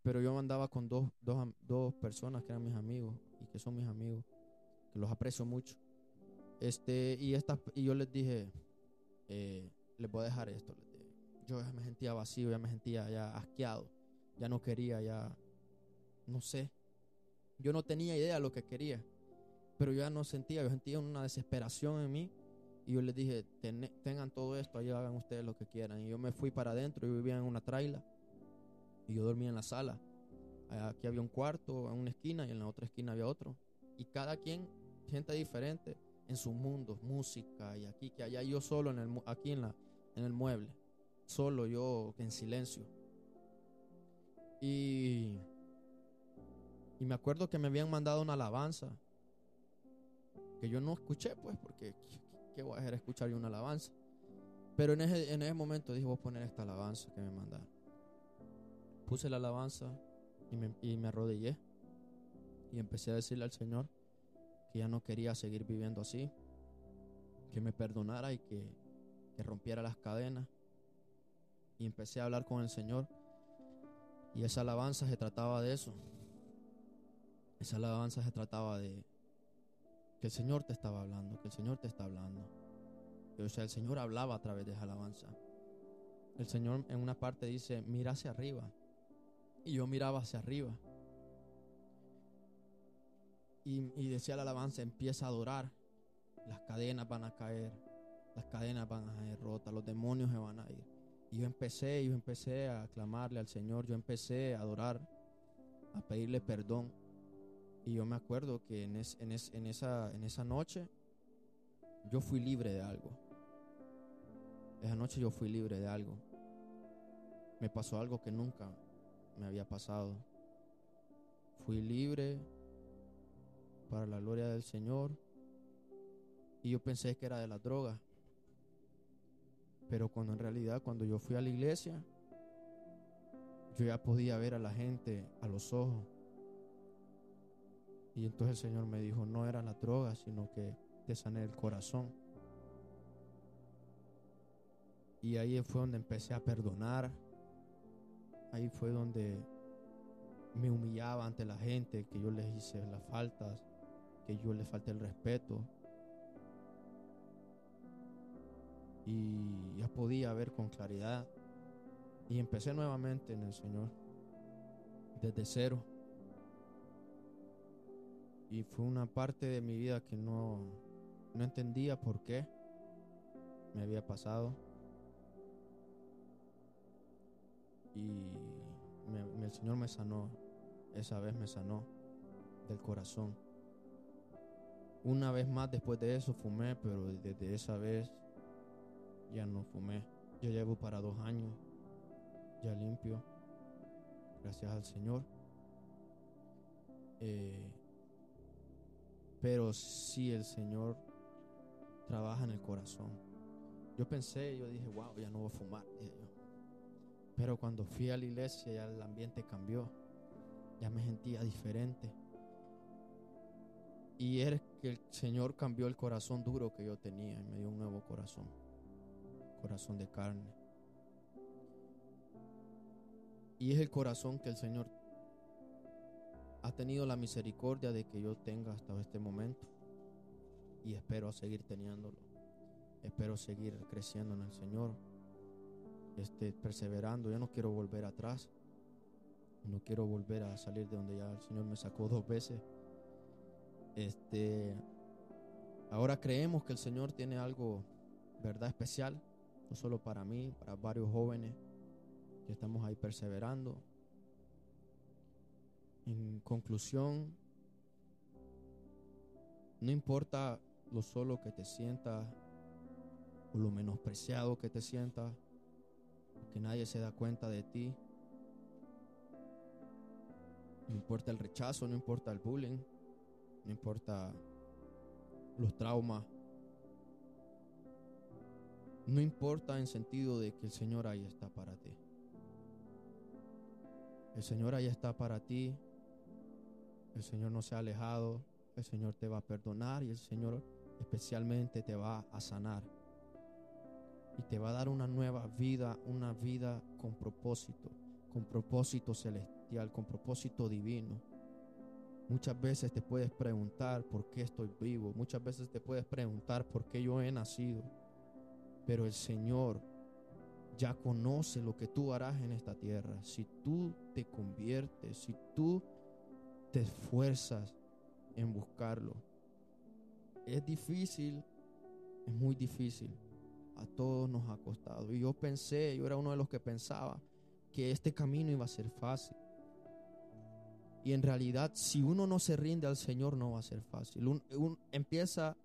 Pero yo andaba con dos, dos, dos personas que eran mis amigos y que son mis amigos, que los aprecio mucho. Este, y, esta, y yo les dije, eh, les voy a dejar esto yo ya me sentía vacío, ya me sentía ya asqueado, ya no quería, ya, no sé. Yo no tenía idea de lo que quería, pero yo ya no sentía, yo sentía una desesperación en mí. Y yo les dije, tengan todo esto, ahí hagan ustedes lo que quieran. Y yo me fui para adentro, yo vivía en una traila y yo dormía en la sala. Aquí había un cuarto en una esquina y en la otra esquina había otro. Y cada quien, gente diferente, en su mundo, música y aquí, que allá yo solo en el, aquí en, la, en el mueble solo yo en silencio. Y, y me acuerdo que me habían mandado una alabanza que yo no escuché, pues, porque ¿qué, voy a hacer escuchar yo una alabanza? Pero en ese, en ese momento dije, voy a poner esta alabanza que me mandaron. Puse la alabanza y me, y me arrodillé y empecé a decirle al Señor que ya no quería seguir viviendo así, que me perdonara y que, que rompiera las cadenas y empecé a hablar con el Señor. Y esa alabanza se trataba de eso. Esa alabanza se trataba de que el Señor te estaba hablando, que el Señor te está hablando. o sea, el Señor hablaba a través de esa alabanza. El Señor en una parte dice, mira hacia arriba. Y yo miraba hacia arriba. Y, y decía la alabanza, empieza a adorar. Las cadenas van a caer. Las cadenas van a ser rotas. Los demonios se van a ir. Y yo empecé, yo empecé a clamarle al Señor, yo empecé a adorar, a pedirle perdón. Y yo me acuerdo que en, en, en, esa, en esa noche yo fui libre de algo. Esa noche yo fui libre de algo. Me pasó algo que nunca me había pasado. Fui libre para la gloria del Señor. Y yo pensé que era de la droga. Pero cuando en realidad cuando yo fui a la iglesia, yo ya podía ver a la gente a los ojos. Y entonces el Señor me dijo, no era la droga, sino que te sané el corazón. Y ahí fue donde empecé a perdonar. Ahí fue donde me humillaba ante la gente, que yo les hice las faltas, que yo les falté el respeto. Y ya podía ver con claridad. Y empecé nuevamente en el Señor, desde cero. Y fue una parte de mi vida que no, no entendía por qué me había pasado. Y el Señor me sanó. Esa vez me sanó del corazón. Una vez más después de eso fumé, pero desde esa vez ya no fumé. Yo llevo para dos años ya limpio. Gracias al Señor. Eh, pero si el Señor trabaja en el corazón. Yo pensé, yo dije, wow, ya no voy a fumar. Pero cuando fui a la iglesia ya el ambiente cambió. Ya me sentía diferente. Y es que el Señor cambió el corazón duro que yo tenía y me dio un nuevo corazón. Corazón de carne. Y es el corazón que el Señor ha tenido la misericordia de que yo tenga hasta este momento. Y espero seguir teniéndolo. Espero seguir creciendo en el Señor este, perseverando. Yo no quiero volver atrás. No quiero volver a salir de donde ya el Señor me sacó dos veces. Este, ahora creemos que el Señor tiene algo, verdad, especial, no solo para mí, para varios jóvenes que estamos ahí perseverando. En conclusión, no importa lo solo que te sientas o lo menospreciado que te sientas, que nadie se da cuenta de ti. No importa el rechazo, no importa el bullying, no importa los traumas. No importa en sentido de que el Señor ahí está para ti. El Señor ahí está para ti. El Señor no se ha alejado. El Señor te va a perdonar y el Señor especialmente te va a sanar y te va a dar una nueva vida, una vida con propósito, con propósito celestial, con propósito divino. Muchas veces te puedes preguntar por qué estoy vivo, muchas veces te puedes preguntar por qué yo he nacido, pero el Señor ya conoce lo que tú harás en esta tierra. Si tú te conviertes, si tú te esfuerzas en buscarlo. Es difícil, es muy difícil, a todos nos ha costado. Y yo pensé, yo era uno de los que pensaba que este camino iba a ser fácil. Y en realidad, si uno no se rinde al Señor, no va a ser fácil. empieza,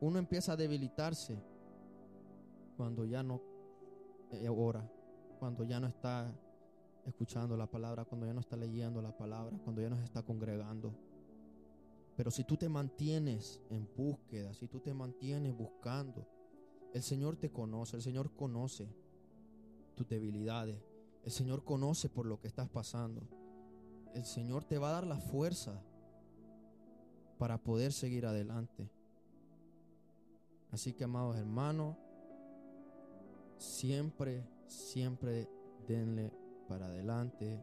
uno empieza a debilitarse cuando ya no eh, ora, cuando ya no está escuchando la palabra, cuando ya no está leyendo la palabra, cuando ya no se está congregando. Pero si tú te mantienes en búsqueda, si tú te mantienes buscando, el Señor te conoce, el Señor conoce tus debilidades, el Señor conoce por lo que estás pasando. El Señor te va a dar la fuerza para poder seguir adelante. Así que, amados hermanos, siempre, siempre denle para adelante.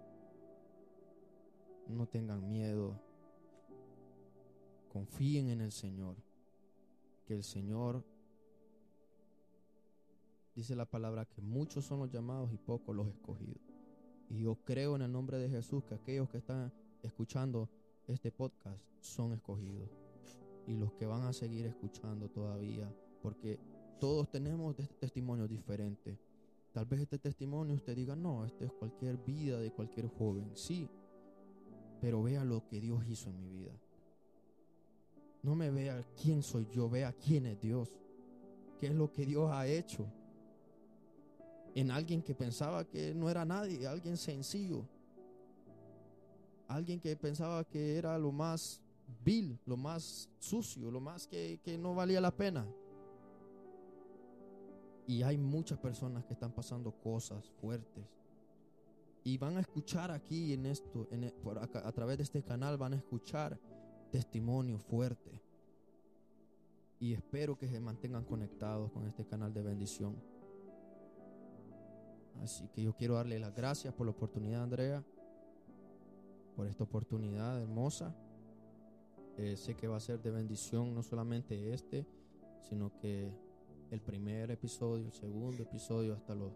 No tengan miedo. Confíen en el Señor. Que el Señor dice la palabra que muchos son los llamados y pocos los escogidos. Y yo creo en el nombre de Jesús que aquellos que están escuchando este podcast son escogidos. Y los que van a seguir escuchando todavía, porque todos tenemos testimonios diferentes. Tal vez este testimonio usted diga, no, este es cualquier vida de cualquier joven. Sí, pero vea lo que Dios hizo en mi vida. No me vea quién soy yo, vea quién es Dios. ¿Qué es lo que Dios ha hecho? en alguien que pensaba que no era nadie, alguien sencillo, alguien que pensaba que era lo más vil, lo más sucio, lo más que, que no valía la pena. Y hay muchas personas que están pasando cosas fuertes. Y van a escuchar aquí en esto, e- a través de este canal, van a escuchar testimonio fuerte. Y espero que se mantengan conectados con este canal de bendición. Así que yo quiero darle las gracias por la oportunidad, Andrea, por esta oportunidad hermosa. Eh, sé que va a ser de bendición no solamente este, sino que el primer episodio, el segundo episodio, hasta los,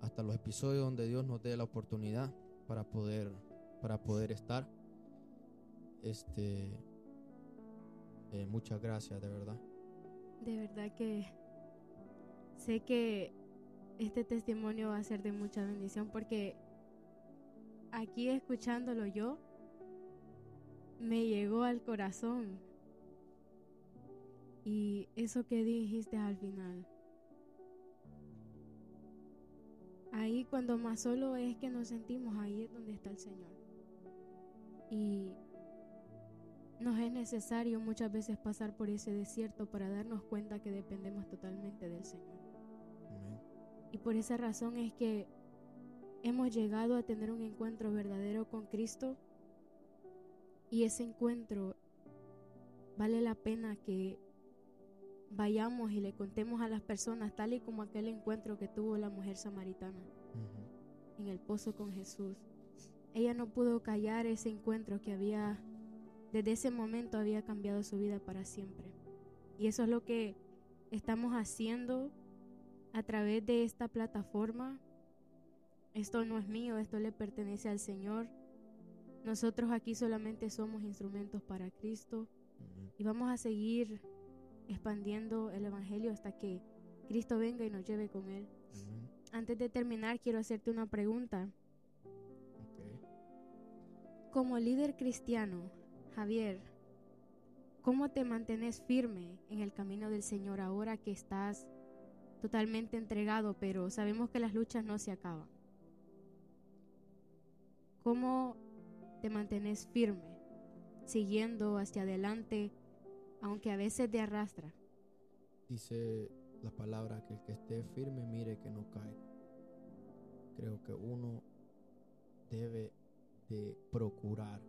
hasta los episodios donde Dios nos dé la oportunidad para poder, para poder estar. Este, eh, muchas gracias, de verdad. De verdad que sé que este testimonio va a ser de mucha bendición porque aquí escuchándolo yo me llegó al corazón. Y eso que dijiste al final. Ahí cuando más solo es que nos sentimos, ahí es donde está el Señor. Y nos es necesario muchas veces pasar por ese desierto para darnos cuenta que dependemos totalmente del Señor. Amén. Y por esa razón es que hemos llegado a tener un encuentro verdadero con Cristo. Y ese encuentro vale la pena que vayamos y le contemos a las personas, tal y como aquel encuentro que tuvo la mujer samaritana en el pozo con Jesús. Ella no pudo callar ese encuentro que había, desde ese momento había cambiado su vida para siempre. Y eso es lo que estamos haciendo a través de esta plataforma. Esto no es mío, esto le pertenece al Señor. Nosotros aquí solamente somos instrumentos para Cristo y vamos a seguir expandiendo el Evangelio hasta que Cristo venga y nos lleve con Él. Amén. Antes de terminar, quiero hacerte una pregunta. Como líder cristiano, Javier, ¿cómo te mantienes firme en el camino del Señor ahora que estás totalmente entregado, pero sabemos que las luchas no se acaban? ¿Cómo te mantienes firme, siguiendo hacia adelante, aunque a veces te arrastra? Dice la palabra que el que esté firme mire que no caiga. Creo que uno debe de procurar,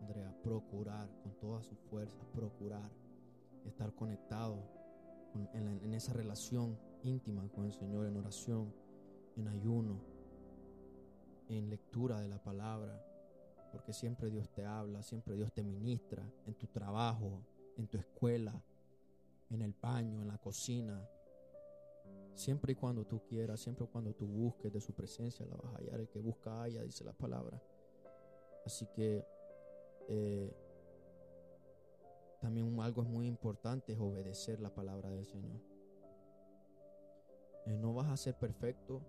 Andrea, procurar con todas sus fuerzas, procurar estar conectado en esa relación íntima con el Señor, en oración, en ayuno, en lectura de la palabra, porque siempre Dios te habla, siempre Dios te ministra en tu trabajo, en tu escuela, en el baño, en la cocina. Siempre y cuando tú quieras, siempre y cuando tú busques de su presencia, la vas a hallar. El que busca haya, dice la palabra. Así que eh, también algo es muy importante es obedecer la palabra del Señor. Eh, no vas a ser perfecto,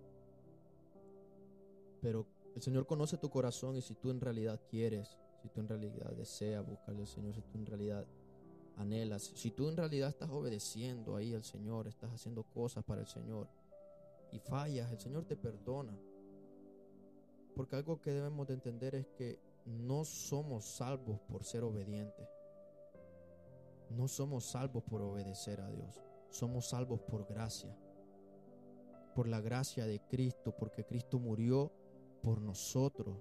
pero el Señor conoce tu corazón y si tú en realidad quieres, si tú en realidad deseas buscarle al Señor, si tú en realidad anhelas, si tú en realidad estás obedeciendo ahí al Señor, estás haciendo cosas para el Señor y fallas, el Señor te perdona. Porque algo que debemos de entender es que no somos salvos por ser obedientes. No somos salvos por obedecer a Dios. Somos salvos por gracia. Por la gracia de Cristo, porque Cristo murió por nosotros.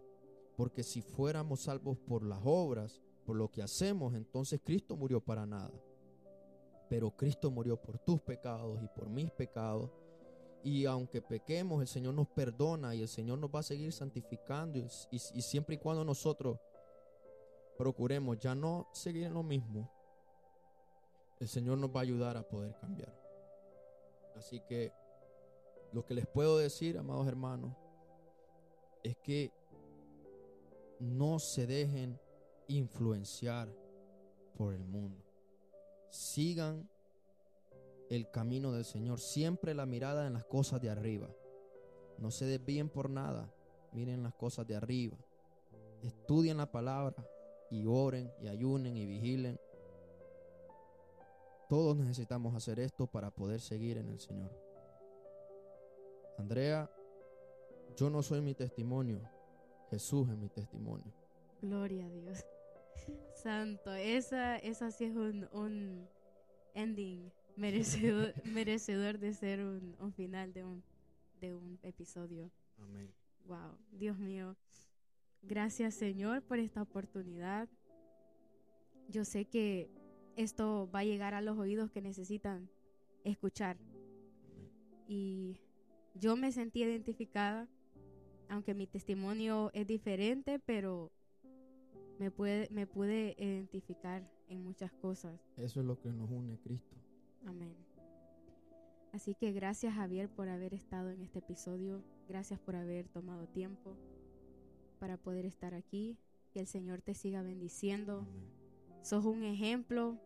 Porque si fuéramos salvos por las obras, por lo que hacemos, entonces Cristo murió para nada. Pero Cristo murió por tus pecados y por mis pecados. Y aunque pequemos, el Señor nos perdona y el Señor nos va a seguir santificando. Y, siempre y cuando nosotros procuremos ya no seguir en lo mismo, el Señor nos va a ayudar a poder cambiar. Así que lo que les puedo decir, amados hermanos, es que no se dejen influenciar por el mundo. Sigan el camino del Señor. Siempre la mirada en las cosas de arriba. No se desvíen por nada. Miren las cosas de arriba. Estudien la palabra y oren y ayunen y vigilen. Todos necesitamos hacer esto para poder seguir en el Señor. Andrea, yo no soy mi testimonio. Jesús es mi testimonio. Gloria a Dios. <laughs> santo. Esa, esa sí es un, un ending merecedor, <laughs> merecedor de ser un, un final de un, de un episodio. Amén. Wow, Dios mío. Gracias Señor por esta oportunidad. Yo sé que esto va a llegar a los oídos que necesitan escuchar. Y yo me sentí identificada, aunque mi testimonio es diferente, pero me, puede, me pude identificar en muchas cosas. Eso es lo que nos une, Cristo. Amén. Así que gracias Javier por haber estado en este episodio. Gracias por haber tomado tiempo para poder estar aquí. Que el Señor te siga bendiciendo. Amén. Sos un ejemplo.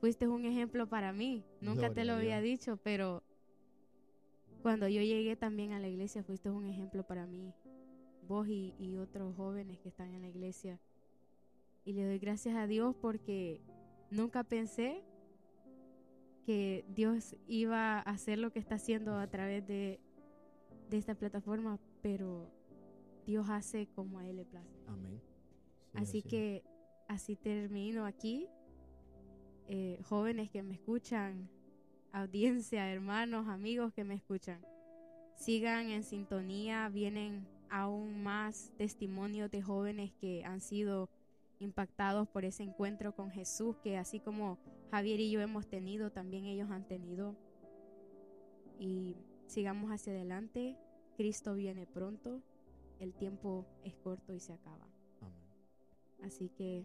Fuiste un ejemplo para mí. Nunca te Gloria lo a había dicho, pero cuando yo llegué también a la iglesia fuiste un ejemplo para mí. Vos y, y otros jóvenes que están en la iglesia. Y le doy gracias a Dios porque nunca pensé que Dios iba a hacer lo que está haciendo a través de, de esta plataforma, pero Dios hace como a Él le place. Amén. Sí, Así es. que así termino aquí. Eh, jóvenes que me escuchan, audiencia, hermanos, amigos que me escuchan, sigan en sintonía, vienen aún más testimonios de jóvenes que han sido impactados por ese encuentro con Jesús, que así como Javier y yo hemos tenido, también ellos han tenido. Y sigamos hacia adelante, Cristo viene pronto, el tiempo es corto y se acaba. Amén. Así que